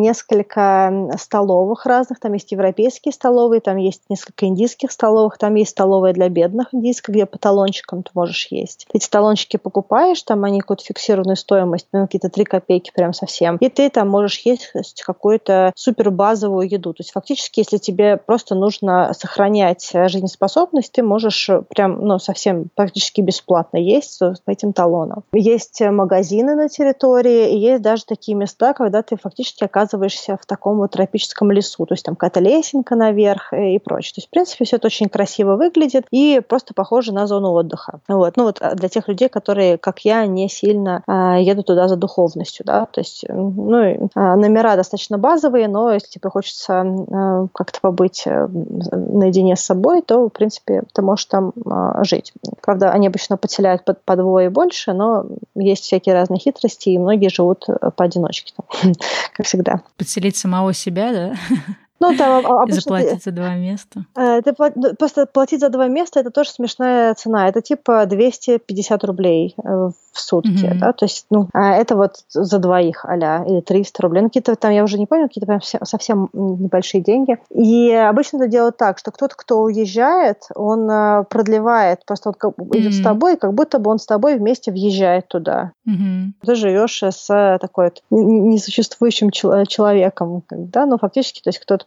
несколько столовых разных, там есть европейские столовые, там есть несколько индийских столовых, там есть столовая для бедных индийская, где по талончикам ты можешь есть. Эти талончики покупаешь, там они какую-то фиксированную стоимость, ну, какие-то 3 копейки прям совсем. И ты там можешь есть какую-то супер базовую еду. То есть фактически, если тебе просто нужно сохранять жизнеспособность, ты можешь прям, ну, совсем практически бесплатно есть с этим талоном. Есть магазины на территории, и есть даже такие места, когда ты фактически оказываешься в таком вот тропическом лесу. То есть там какая-то лесенка наверх и прочее. То есть, в принципе, все это очень красиво выглядит и просто похоже на зону отдыха. Вот. Ну вот а для тех людей, которые, как я, не сильно а, едут туда за духовностью, да, то есть, ну, а, номера достаточно базовые, но если тебе хочется а, как-то побыть а, наедине с собой, то, в принципе, ты можешь там жить. Правда, они обычно потеряют по, по двое больше, но есть всякие разные хитрости, и многие живут поодиночке, как всегда. Подселить самого себя, да? Ну, там обычно... Заплатить за два места. Э, ты ну, просто платить за два места это тоже смешная цена. Это типа 250 рублей э, в сутки, mm-hmm. да, то есть, ну, а это вот за двоих а или 300 рублей. Ну, какие-то там, я уже не помню, какие-то прям совсем небольшие деньги. И обычно это делают так, что кто-то, кто уезжает, он э, продлевает, просто он как, mm-hmm. идет с тобой, как будто бы он с тобой вместе въезжает туда. Mm-hmm. Ты живешь с такой вот несуществующим человеком, да, но фактически, то есть кто-то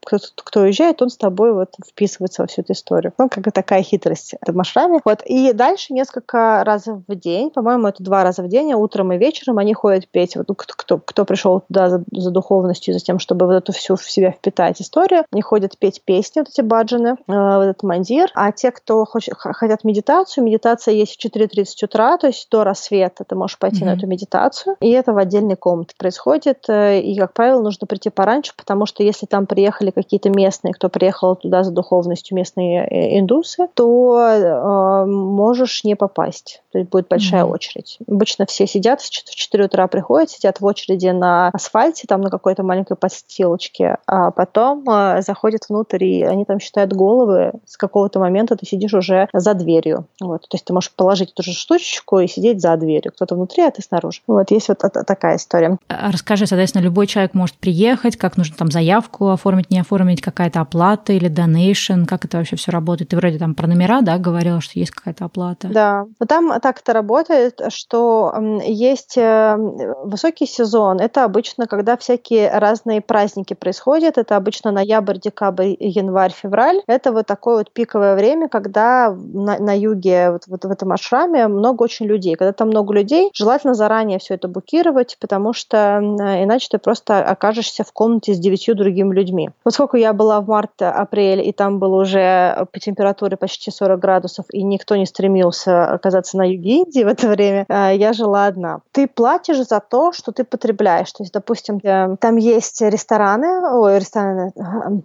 кто, кто уезжает, он с тобой вот вписывается во всю эту историю. Ну, как такая хитрость в машраме. Вот. И дальше несколько раз в день, по-моему, это два раза в день, а утром и вечером они ходят петь. Вот, ну, кто, кто, кто пришел туда за, за духовностью, за тем, чтобы вот эту всю в себя впитать историю, они ходят петь песни, вот эти баджаны, э, вот этот мандир. А те, кто хочет, хотят медитацию, медитация есть в 4.30 утра, то есть до рассвета ты можешь пойти mm-hmm. на эту медитацию. И это в отдельной комнате происходит. Э, и, как правило, нужно прийти пораньше, потому что если там приехали какие-то местные, кто приехал туда за духовностью, местные э, индусы, то э, можешь не попасть. То есть будет большая mm-hmm. очередь. Обычно все сидят в 4 утра приходят, сидят в очереди на асфальте, там на какой-то маленькой подстилочке, а потом э, заходят внутрь, и они там считают головы. С какого-то момента ты сидишь уже за дверью. Вот. То есть ты можешь положить эту же штучку и сидеть за дверью. Кто-то внутри, а ты снаружи. Вот есть вот такая история. А расскажи, соответственно, любой человек может приехать, как нужно там заявку оформить, не оформить, какая-то оплата или донейшн, как это вообще все работает? Ты вроде там про номера, да, говорила, что есть какая-то оплата. Да, но там так это работает, что есть э, высокий сезон. Это обычно, когда всякие разные праздники происходят. Это обычно ноябрь, декабрь, январь, февраль. Это вот такое вот пиковое время, когда на, на юге, вот, вот в этом ашраме много очень людей. Когда там много людей, желательно заранее все это букировать, потому что иначе ты просто окажешься в комнате с девятью другими людьми. Поскольку я была в март-апрель, и там было уже по температуре почти 40 градусов, и никто не стремился оказаться на юге Индии в это время, а, я жила одна. Ты платишь за то, что ты потребляешь. То есть, допустим, э, там есть рестораны, ой, рестораны,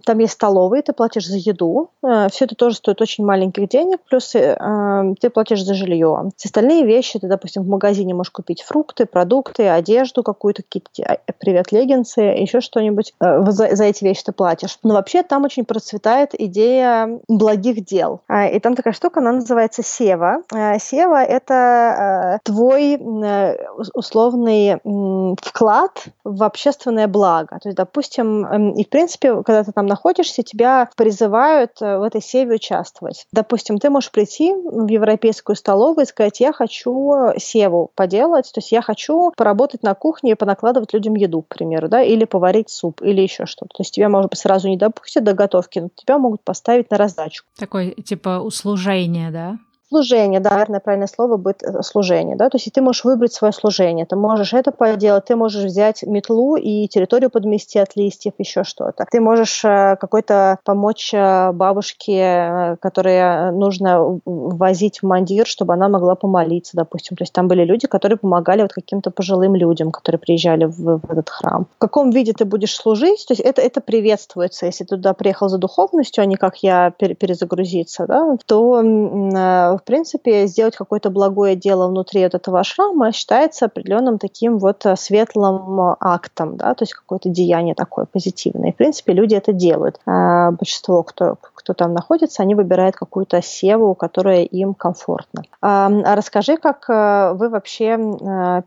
там есть столовые, ты платишь за еду. Э, Все это тоже стоит очень маленьких денег, плюс э, ты платишь за жилье. Все остальные вещи, ты, допустим, в магазине можешь купить фрукты, продукты, одежду какую-то, какие-то, привет, леггинсы, еще что-нибудь. За, за эти вещи ты платишь. Но вообще там очень процветает идея благих дел. А, и там такая штука, она называется сева. А, сева — это а, твой условный вклад в общественное благо. То есть, допустим, и в принципе, когда ты там находишься, тебя призывают э, в этой севе участвовать. Допустим, ты можешь прийти в европейскую столовую и сказать, я хочу севу поделать, то есть я хочу поработать на кухне и понакладывать людям еду, к примеру, да, или поварить суп, или еще что-то. То есть тебя, может быть, сразу не допустят до готовки, но тебя могут поставить на раздачу. Такое типа услужение, да? Служение, да, наверное, правильное слово будет э, служение, да, то есть ты можешь выбрать свое служение, ты можешь это поделать, ты можешь взять метлу и территорию подмести от листьев, еще что-то. Ты можешь э, какой-то помочь э, бабушке, которой нужно возить в мандир, чтобы она могла помолиться, допустим. То есть там были люди, которые помогали вот каким-то пожилым людям, которые приезжали в, в этот храм. В каком виде ты будешь служить, то есть это, это приветствуется, если ты туда приехал за духовностью, а не как я перезагрузиться, да, то в принципе, сделать какое-то благое дело внутри вот этого ашрама считается определенным таким вот э, светлым э, актом, да, то есть какое-то деяние такое позитивное. И, в принципе, люди это делают. А большинство, кто, кто там находится, они выбирают какую-то севу, которая им комфортна. А, а расскажи, как э, вы вообще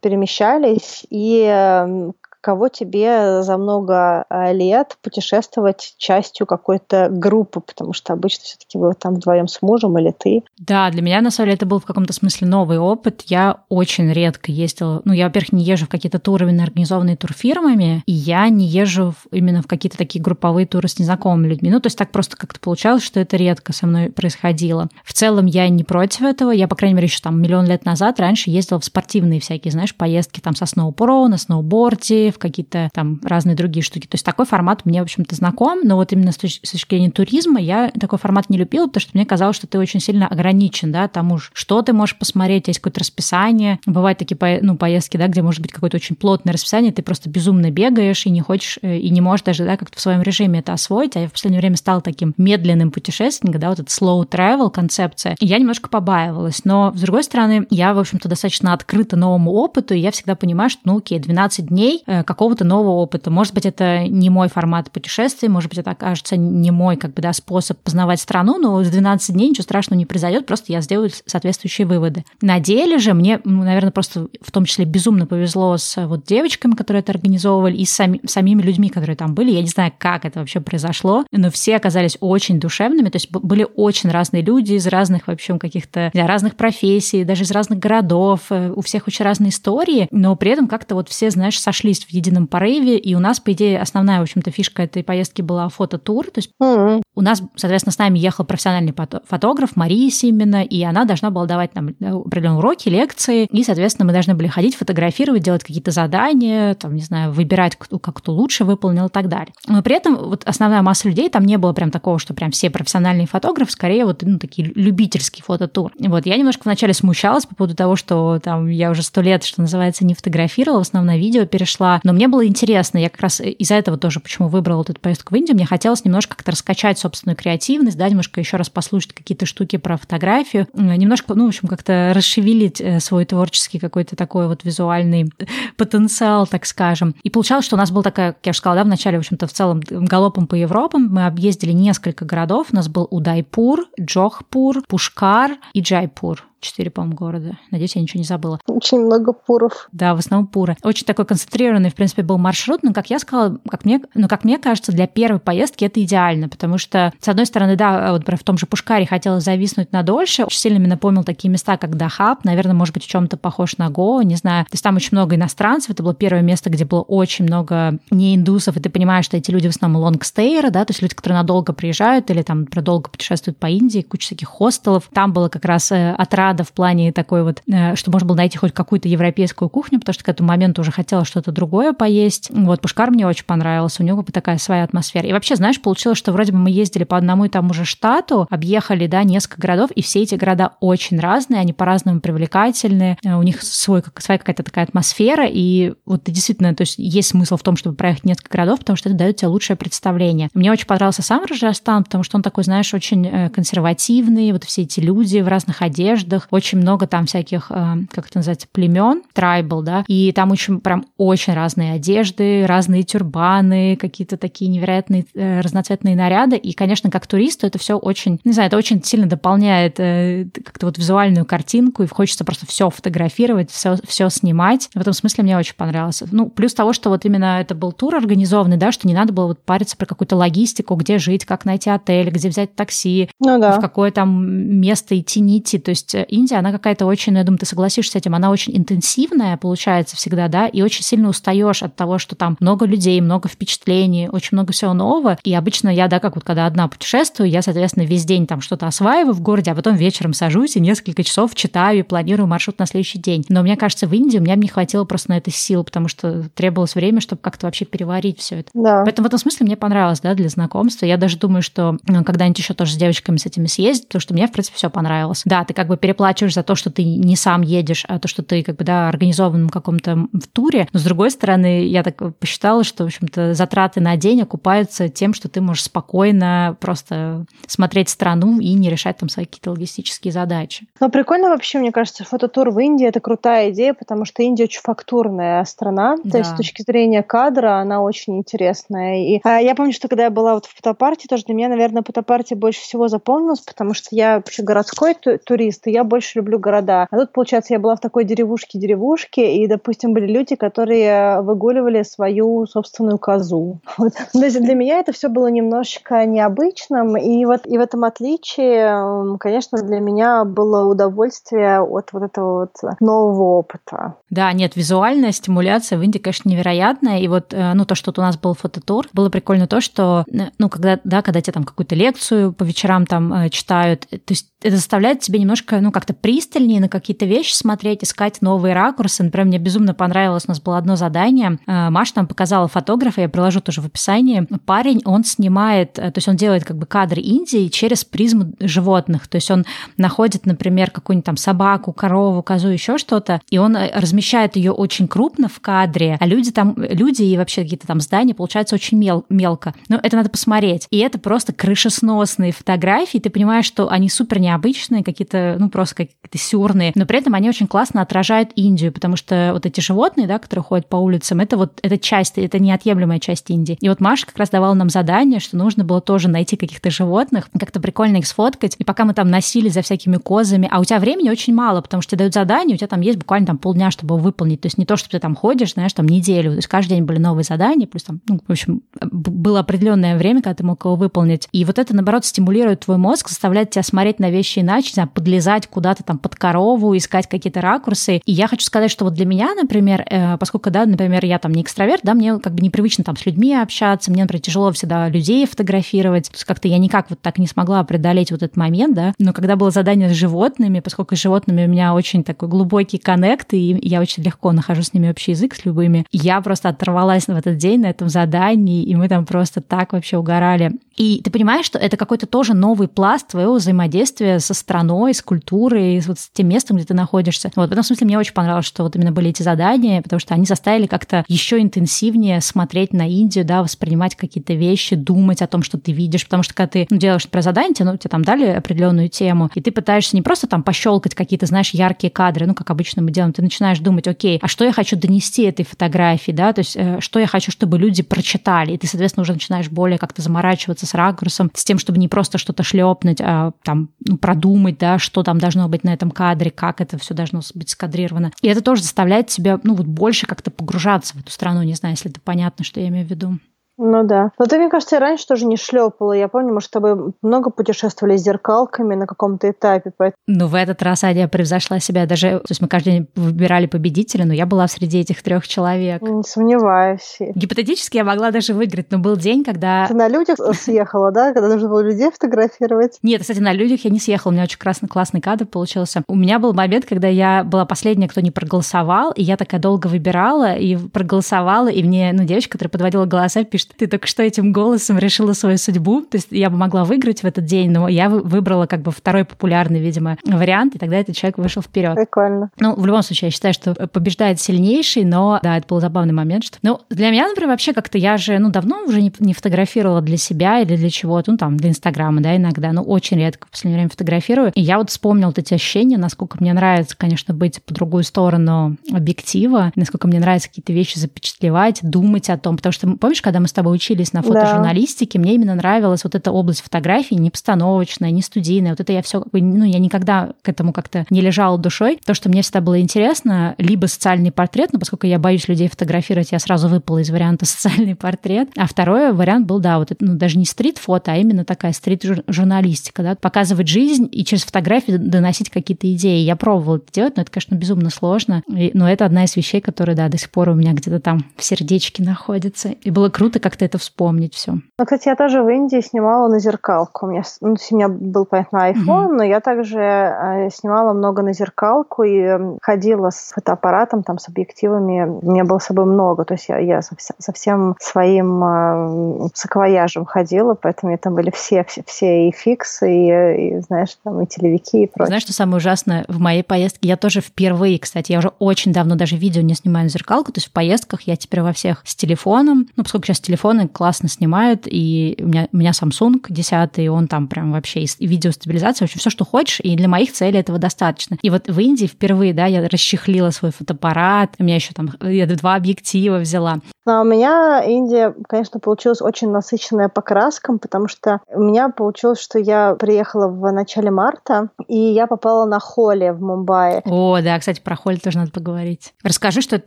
перемещались и каково тебе за много а, лет путешествовать частью какой-то группы, потому что обычно все-таки вы там вдвоем с мужем или ты. Да, для меня на самом деле это был в каком-то смысле новый опыт. Я очень редко ездила. Ну, я, во-первых, не езжу в какие-то туры, организованные турфирмами, и я не езжу в, именно в какие-то такие групповые туры с незнакомыми людьми. Ну, то есть так просто как-то получалось, что это редко со мной происходило. В целом я не против этого. Я, по крайней мере, еще там миллион лет назад раньше ездила в спортивные всякие, знаешь, поездки там со сноупро, на сноуборде, в какие-то там разные другие штуки. То есть такой формат мне, в общем-то, знаком, но вот именно с точки, с точки зрения туризма я такой формат не любила, потому что мне казалось, что ты очень сильно ограничен, да, тому, что ты можешь посмотреть, есть какое-то расписание. Бывают такие ну, поездки, да, где может быть какое-то очень плотное расписание, ты просто безумно бегаешь и не хочешь, э, и не можешь даже, да, как-то в своем режиме это освоить, а я в последнее время стала таким медленным путешественником, да, вот это slow travel концепция, и я немножко побаивалась, но, с другой стороны, я, в общем-то, достаточно открыта новому опыту, и я всегда понимаю, что, ну, окей, 12 дней э, какого-то нового опыта. Может быть, это не мой формат путешествия, может быть, это окажется не мой, как бы, да, способ познавать страну, но в 12 дней ничего страшного не произойдет, просто я сделаю соответствующие выводы. На деле же мне, ну, наверное, просто в том числе безумно повезло с вот девочками, которые это организовывали, и с сами, самими людьми, которые там были. Я не знаю, как это вообще произошло, но все оказались очень душевными, то есть были очень разные люди из разных, в общем, каких-то разных профессий, даже из разных городов, э, у всех очень разные истории, но при этом как-то вот все, знаешь, сошлись в едином порыве, и у нас, по идее, основная, в общем-то, фишка этой поездки была фототур, то есть mm-hmm. У нас, соответственно, с нами ехал профессиональный фотограф Мария Симина, и она должна была давать нам определенные уроки, лекции, и, соответственно, мы должны были ходить, фотографировать, делать какие-то задания, там, не знаю, выбирать, кто, как кто лучше выполнил и так далее. Но при этом вот основная масса людей, там не было прям такого, что прям все профессиональные фотографы, скорее вот, ну, такие любительские фототур. Вот, я немножко вначале смущалась по поводу того, что там я уже сто лет, что называется, не фотографировала, в основном на видео перешла, но мне было интересно, я как раз из-за этого тоже, почему выбрала вот эту поездку в Индию, мне хотелось немножко как-то раскачать собственную креативность, да, немножко еще раз послушать какие-то штуки про фотографию, немножко, ну, в общем, как-то расшевелить э, свой творческий какой-то такой вот визуальный потенциал, так скажем. И получалось, что у нас был такая, как я уже сказала, да, в начале, в общем-то, в целом галопом по Европам мы объездили несколько городов. У нас был Удайпур, Джохпур, Пушкар и Джайпур четыре, по-моему, города. Надеюсь, я ничего не забыла. Очень много пуров. Да, в основном пуры. Очень такой концентрированный, в принципе, был маршрут, но, как я сказала, как мне, ну, как мне кажется, для первой поездки это идеально, потому что, с одной стороны, да, вот в том же Пушкаре хотела зависнуть на дольше, очень сильно мне напомнил такие места, как Дахаб, наверное, может быть, в чем-то похож на Го, не знаю. То есть там очень много иностранцев, это было первое место, где было очень много не индусов, и ты понимаешь, что эти люди в основном лонгстейеры, да, то есть люди, которые надолго приезжают или там продолго путешествуют по Индии, куча всяких хостелов. Там было как раз э, отрад рада в плане такой вот, э, что можно было найти хоть какую-то европейскую кухню, потому что к этому моменту уже хотела что-то другое поесть. Вот Пушкар мне очень понравился, у него такая своя атмосфера. И вообще, знаешь, получилось, что вроде бы мы ездили по одному и тому же штату, объехали, да, несколько городов, и все эти города очень разные, они по-разному привлекательны, э, у них свой, своя какая-то такая атмосфера, и вот действительно, то есть есть смысл в том, чтобы проехать несколько городов, потому что это дает тебе лучшее представление. Мне очень понравился сам Раджастан, потому что он такой, знаешь, очень э, консервативный, вот все эти люди в разных одеждах, очень много там всяких, э, как это называется, племен, трайбл, да, и там очень прям очень разные одежды, разные тюрбаны, какие-то такие невероятные э, разноцветные наряды, и, конечно, как туристу это все очень, не знаю, это очень сильно дополняет э, как-то вот визуальную картинку, и хочется просто все фотографировать, все, все снимать. В этом смысле мне очень понравилось. Ну, плюс того, что вот именно это был тур организованный, да, что не надо было вот париться про какую-то логистику, где жить, как найти отель, где взять такси, ну, да. в какое там место идти, не идти. То есть Индия, она какая-то очень, я думаю, ты согласишься с этим, она очень интенсивная получается всегда, да, и очень сильно устаешь от того, что там много людей, много впечатлений, очень много всего нового. И обычно я, да, как вот когда одна путешествую, я, соответственно, весь день там что-то осваиваю в городе, а потом вечером сажусь и несколько часов читаю и планирую маршрут на следующий день. Но мне кажется, в Индии у меня бы не хватило просто на это сил, потому что требовалось время, чтобы как-то вообще переварить все это. Да. Поэтому в этом смысле мне понравилось, да, для знакомства. Я даже думаю, что ну, когда-нибудь еще тоже с девочками с этими съездить, потому что мне, в принципе, все понравилось. Да, ты как бы переплачиваешь за то, что ты не сам едешь, а то, что ты как бы, да, организован в каком-то в туре. Но с другой стороны, я так посчитала, что, в общем-то, затраты на день окупаются тем, что ты можешь спокойно просто смотреть страну и не решать там свои какие-то логистические задачи. Ну, прикольно вообще, мне кажется, фототур в Индии – это крутая идея, потому что Индия очень фактурная страна. Да. То есть с точки зрения кадра она очень интересная. И а, я помню, что когда я была вот в Путапарте, тоже для меня, наверное, Путапарте больше всего запомнилось, потому что я вообще городской турист, и я больше люблю города. А тут, получается, я была в такой деревушке-деревушке, и, допустим, были люди, которые выгуливали свою собственную козу. Вот. То есть для меня это все было немножечко необычным, и вот и в этом отличие, конечно, для меня было удовольствие от вот этого вот нового опыта. Да, нет, визуальная стимуляция в Индии, конечно, невероятная, и вот, э, ну, то, что вот у нас был фототур, было прикольно то, что, э, ну, когда, да, когда тебе там какую-то лекцию по вечерам там э, читают, то есть это заставляет тебе немножко, ну, как-то пристальнее на какие-то вещи смотреть, искать новые ракурсы. Например, мне безумно понравилось, у нас было одно задание. Э, Маша там показала фотографа, я приложу тоже в описании. Парень, он снимает, э, то есть он делает как бы кадры Индии через призму животных. То есть он находит, например, какую-нибудь там собаку, корову, козу, еще что-то, и он э, размещает ее очень крупно в кадре, а люди там, люди и вообще какие-то там здания получаются очень мел, мелко. Но это надо посмотреть. И это просто крышесносные фотографии, ты понимаешь, что они супер не необычные, какие-то, ну, просто какие-то сюрные, но при этом они очень классно отражают Индию, потому что вот эти животные, да, которые ходят по улицам, это вот, это часть, это неотъемлемая часть Индии. И вот Маша как раз давала нам задание, что нужно было тоже найти каких-то животных, как-то прикольно их сфоткать, и пока мы там носили за всякими козами, а у тебя времени очень мало, потому что тебе дают задание, у тебя там есть буквально там полдня, чтобы его выполнить, то есть не то, что ты там ходишь, знаешь, там неделю, то есть каждый день были новые задания, плюс там, ну, в общем, было определенное время, когда ты мог его выполнить. И вот это, наоборот, стимулирует твой мозг, заставляет тебя смотреть на вещи иначе, подлезать куда-то там под корову, искать какие-то ракурсы. И я хочу сказать, что вот для меня, например, э, поскольку, да, например, я там не экстраверт, да, мне как бы непривычно там с людьми общаться, мне, например, тяжело всегда людей фотографировать, то есть как-то я никак вот так не смогла преодолеть вот этот момент, да, но когда было задание с животными, поскольку с животными у меня очень такой глубокий коннект, и я очень легко нахожу с ними общий язык, с любыми, я просто оторвалась в этот день на этом задании, и мы там просто так вообще угорали. И ты понимаешь, что это какой-то тоже новый пласт твоего взаимодействия со страной, с культурой, с, вот с тем местом, где ты находишься. Вот в этом смысле мне очень понравилось, что вот именно были эти задания, потому что они заставили как-то еще интенсивнее смотреть на Индию, да, воспринимать какие-то вещи, думать о том, что ты видишь, потому что когда ты ну, делаешь про задание, ну, тебе там дали определенную тему, и ты пытаешься не просто там пощелкать какие-то, знаешь, яркие кадры, ну, как обычно мы делаем, ты начинаешь думать, окей, а что я хочу донести этой фотографии, да, то есть э, что я хочу, чтобы люди прочитали, и ты, соответственно, уже начинаешь более как-то заморачиваться с ракурсом, с тем, чтобы не просто что-то шлепнуть, а там ну, продумать, да, что там должно быть на этом кадре, как это все должно быть скадрировано. И это тоже заставляет тебя, ну, вот больше как-то погружаться в эту страну, не знаю, если это понятно, что я имею в виду. Ну да. Но ты, мне кажется, я раньше тоже не шлепала. Я помню, мы с тобой много путешествовали с зеркалками на каком-то этапе. Поэтому... Ну, в этот раз Адя превзошла себя. Даже, то есть мы каждый день выбирали победителя, но я была среди этих трех человек. Не сомневаюсь. Гипотетически я могла даже выиграть, но был день, когда... Ты на людях съехала, да? Когда нужно было людей фотографировать? Нет, кстати, на людях я не съехала. У меня очень красный, классный кадр получился. У меня был момент, когда я была последняя, кто не проголосовал, и я такая долго выбирала и проголосовала, и мне, ну, девочка, которая подводила голоса, пишет, ты только что этим голосом решила свою судьбу. То есть я бы могла выиграть в этот день, но я выбрала как бы второй популярный, видимо, вариант, и тогда этот человек вышел вперед. Прикольно. Ну, в любом случае, я считаю, что побеждает сильнейший, но да, это был забавный момент. Что... Ну, для меня, например, вообще как-то я же, ну, давно уже не, не фотографировала для себя или для чего-то, ну, там, для Инстаграма, да, иногда, но очень редко в последнее время фотографирую. И я вот вспомнила вот эти ощущения, насколько мне нравится, конечно, быть по другую сторону объектива, насколько мне нравится какие-то вещи запечатлевать, думать о том, потому что, помнишь, когда мы с тобой учились на фотожурналистике, да. мне именно нравилась вот эта область фотографии, не постановочная, не студийная. Вот это я все, ну, я никогда к этому как-то не лежала душой. То, что мне всегда было интересно, либо социальный портрет, но поскольку я боюсь людей фотографировать, я сразу выпала из варианта социальный портрет. А второй вариант был, да, вот это, ну, даже не стрит-фото, а именно такая стрит-журналистика, да, показывать жизнь и через фотографии доносить какие-то идеи. Я пробовала это делать, но это, конечно, безумно сложно. Но это одна из вещей, которая, да, до сих пор у меня где-то там в сердечке находится. И было круто как-то это вспомнить все. Ну, кстати, я тоже в Индии снимала на зеркалку. У меня, ну, у меня был, понятно, iPhone, mm-hmm. но я также э, снимала много на зеркалку и э, ходила с фотоаппаратом, там, с объективами. У меня было с собой много, то есть я, я со, со всем своим э, саквояжем ходила, поэтому это были все, все, все и фиксы, и, и, знаешь, там, и телевики, и прочее. Знаешь, что самое ужасное в моей поездке? Я тоже впервые, кстати, я уже очень давно даже видео не снимаю на зеркалку, то есть в поездках я теперь во всех с телефоном, ну, поскольку сейчас телефоны классно снимают, и у меня, у меня Samsung 10, и он там прям вообще и видеостабилизация, вообще все, что хочешь, и для моих целей этого достаточно. И вот в Индии впервые, да, я расчехлила свой фотоаппарат, у меня еще там я два объектива взяла. А у меня Индия, конечно, получилась очень насыщенная по краскам, потому что у меня получилось, что я приехала в начале марта, и я попала на Холи в Мумбаи. О, да, кстати, про Холи тоже надо поговорить. Расскажи, что это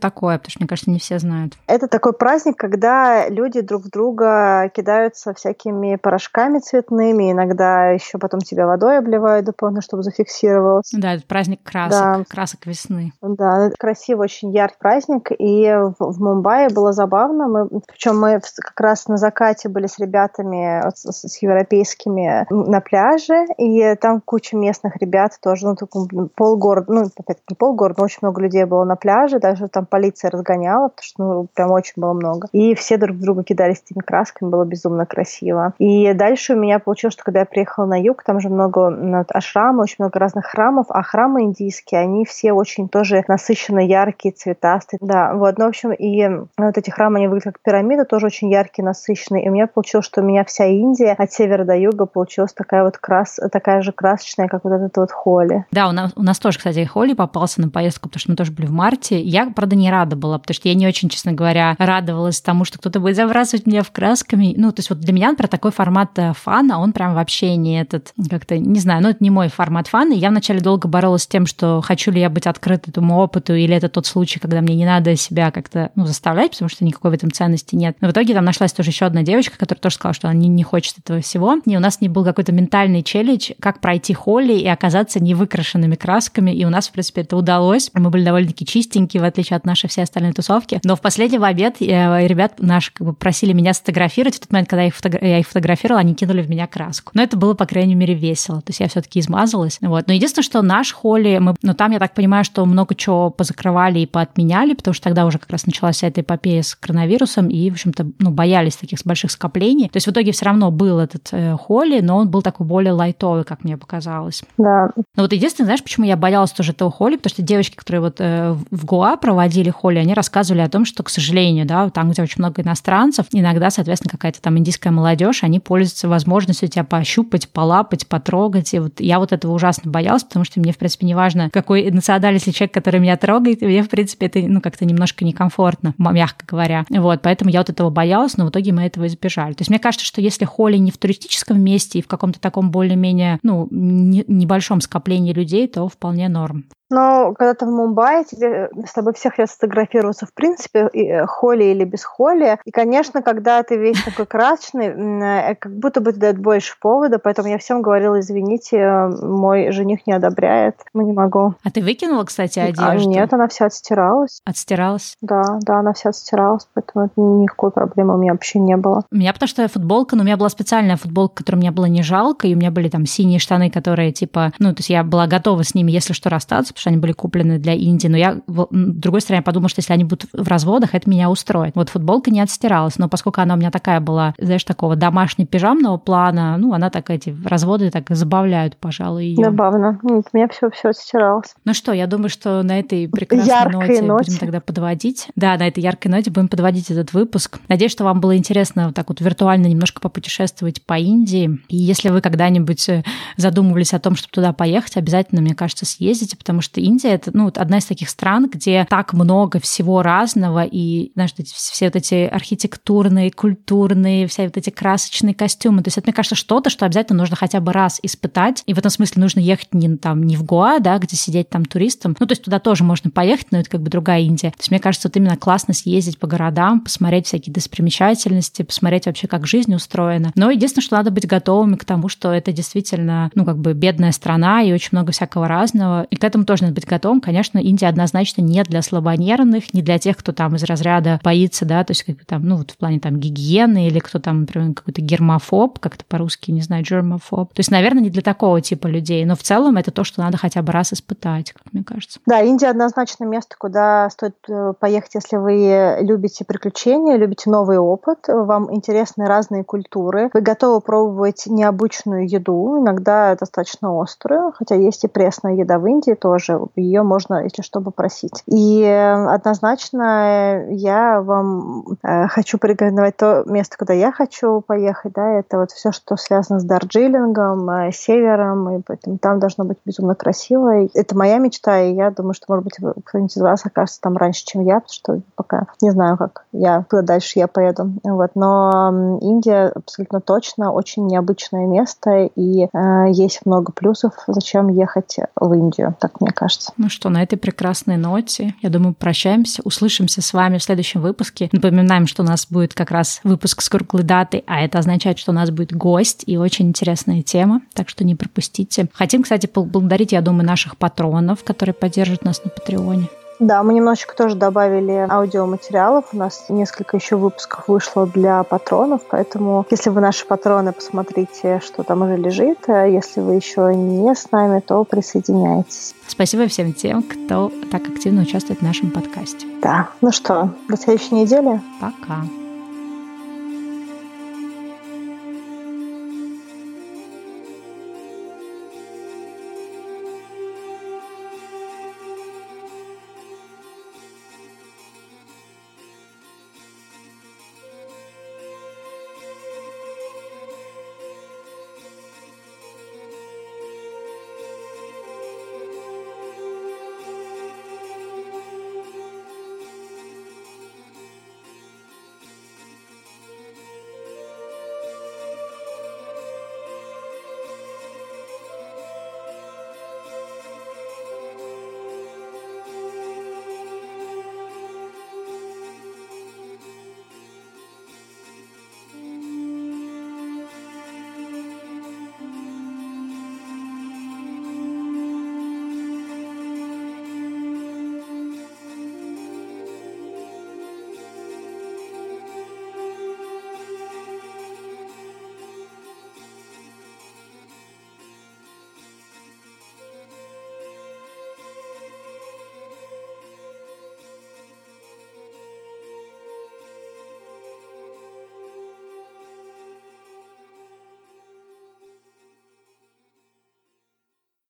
такое, потому что, мне кажется, не все знают. Это такой праздник, когда люди друг в друга кидаются всякими порошками цветными, иногда еще потом тебя водой обливают дополнительно, чтобы зафиксировалось. Да, это праздник красок, да. красок весны. Да, это красивый, очень яркий праздник, и в, в Мумбаи было забавно. Мы, причем мы как раз на закате были с ребятами, с, с европейскими на пляже, и там куча местных ребят тоже, ну, полгорода, ну, опять не полгорода, но очень много людей было на пляже, даже там полиция разгоняла, потому что, ну, прям очень было много. И все друг друга кидались этими красками, было безумно красиво. И дальше у меня получилось, что когда я приехала на юг, там же много ну, ашрамы, очень много разных храмов, а храмы индийские, они все очень тоже насыщенно яркие, цветастые. Да, вот, ну, в общем, и вот эти храмы, они выглядят как пирамида, тоже очень яркие, насыщенные. И у меня получилось, что у меня вся Индия от севера до юга получилась такая вот крас, такая же красочная, как вот этот вот Холли. Да, у нас, у нас тоже, кстати, Холли попался на поездку, потому что мы тоже были в марте. Я, правда, не рада была, потому что я не очень, честно говоря, радовалась тому, что кто-то будет забрасывать меня в красками. Ну, то есть вот для меня, например, такой формат э, фана, он прям вообще не этот, как-то, не знаю, ну, это не мой формат фана. Я вначале долго боролась с тем, что хочу ли я быть открыт этому опыту, или это тот случай, когда мне не надо себя как-то, ну, заставлять, потому что никакой в этом ценности нет. Но в итоге там нашлась тоже еще одна девочка, которая тоже сказала, что она не, не хочет этого всего. И у нас не был какой-то ментальный челлендж, как пройти холли и оказаться невыкрашенными красками. И у нас, в принципе, это удалось. Мы были довольно-таки чистенькие, в отличие от нашей всей остальной тусовки. Но в последний обед э, ребят наши как бы просили меня сфотографировать. В тот момент, когда я их, фотогра... я их фотографировала, они кинули в меня краску. Но это было, по крайней мере, весело. То есть я все-таки измазалась. Вот. Но единственное, что наш холли, мы... ну там, я так понимаю, что много чего позакрывали и поотменяли, потому что тогда уже как раз началась вся эта эпопея с коронавирусом, и, в общем-то, ну, боялись таких больших скоплений. То есть в итоге все равно был этот э, холли, но он был такой более лайтовый, как мне показалось. Да. Но вот единственное, знаешь, почему я боялась тоже этого холли, потому что девочки, которые вот э, в Гоа проводили холли, они рассказывали о том, что, к сожалению, да, там, где очень много иностранцев, иногда, соответственно, какая-то там индийская молодежь, они пользуются возможностью тебя пощупать, полапать, потрогать. И вот я вот этого ужасно боялась, потому что мне, в принципе, не важно, какой национальности человек, который меня трогает, мне, в принципе, это, ну, как-то немножко некомфортно, мягко говоря. Вот, поэтому я вот этого боялась, но в итоге мы этого избежали. То есть мне кажется, что если холли не в туристическом месте и в каком-то таком более-менее, ну, небольшом скоплении людей, то вполне норм. Но когда ты в Мумбаи, тебе с тобой всех хотят сфотографироваться, в принципе, и, э, холи или без холи. И, конечно, когда ты весь такой красочный, э, как будто бы это дает больше повода, поэтому я всем говорила, извините, мой жених не одобряет, мы не могу. А ты выкинула, кстати, а, одежду? А, нет, она вся отстиралась. Отстиралась? Да, да, она вся отстиралась, поэтому никакой проблемы у меня вообще не было. У меня потому что футболка, ну, у меня была специальная футболка, которую мне было не жалко, и у меня были там синие штаны, которые, типа, ну, то есть я была готова с ними, если что, расстаться, потому что они были куплены для Индии. Но я, с другой стороны, подумала, что если они будут в разводах, это меня устроит. Вот футболка не отстиралась, но поскольку она у меня такая была, знаешь, такого домашнего пижамного плана, ну, она так эти разводы так забавляют, пожалуй, ее. Забавно. Нет, у меня все, все отстиралось. Ну что, я думаю, что на этой прекрасной Яркой ноте, ноте будем тогда подводить. Да, на этой яркой ноте будем подводить этот выпуск. Надеюсь, что вам было интересно вот так вот виртуально немножко попутешествовать по Индии. И если вы когда-нибудь э, задумывались о том, чтобы туда поехать, обязательно, мне кажется, съездите, потому что Индия это ну, одна из таких стран, где так много всего разного, и знаешь, все вот эти архитектурные, культурные, все вот эти красочные костюмы. То есть это, мне кажется, что-то, что обязательно нужно хотя бы раз испытать. И в этом смысле нужно ехать не, там, не в Гоа, да, где сидеть там туристом. Ну, то есть туда тоже можно поехать, но это как бы другая Индия. То есть мне кажется, вот именно классно съездить по городам, посмотреть всякие достопримечательности, посмотреть вообще, как жизнь устроена. Но единственное, что надо быть готовыми к тому, что это действительно, ну, как бы бедная страна и очень много всякого разного. И к этому тоже надо быть готовым. Конечно, Индия однозначно не для слабонервных, не для тех, кто там из разряда боится, да, то есть как бы там, ну, вот в плане там гигиены или кто там, например, какой-то гермофоб, как-то по-русски, не знаю, germophob. То есть, наверное, не для такого типа людей, но в целом это то, что надо хотя бы раз испытать, как мне кажется. Да, Индия однозначно место, куда стоит э, поехать, если вы любите приключения, любите новый опыт, вам интересны разные культуры, вы готовы пробовать необычную еду, иногда достаточно острую, хотя есть и пресная еда в Индии тоже, уже ее можно, если что, попросить. И однозначно я вам э, хочу порекомендовать то место, куда я хочу поехать, да, это вот все, что связано с Дарджилингом, э, севером, и поэтому там должно быть безумно красиво. Это моя мечта, и я думаю, что, может быть, кто-нибудь из вас окажется там раньше, чем я, потому что пока не знаю, как я, куда дальше я поеду. Вот. Но Индия абсолютно точно очень необычное место, и э, есть много плюсов, зачем ехать в Индию, так мне кажется. Ну что, на этой прекрасной ноте, я думаю, прощаемся, услышимся с вами в следующем выпуске. Напоминаем, что у нас будет как раз выпуск с круглой датой, а это означает, что у нас будет гость и очень интересная тема, так что не пропустите. Хотим, кстати, поблагодарить, я думаю, наших патронов, которые поддерживают нас на Патреоне. Да, мы немножечко тоже добавили аудиоматериалов. У нас несколько еще выпусков вышло для патронов, поэтому если вы наши патроны, посмотрите, что там уже лежит. А если вы еще не с нами, то присоединяйтесь. Спасибо всем тем, кто так активно участвует в нашем подкасте. Да, ну что, до следующей недели. Пока.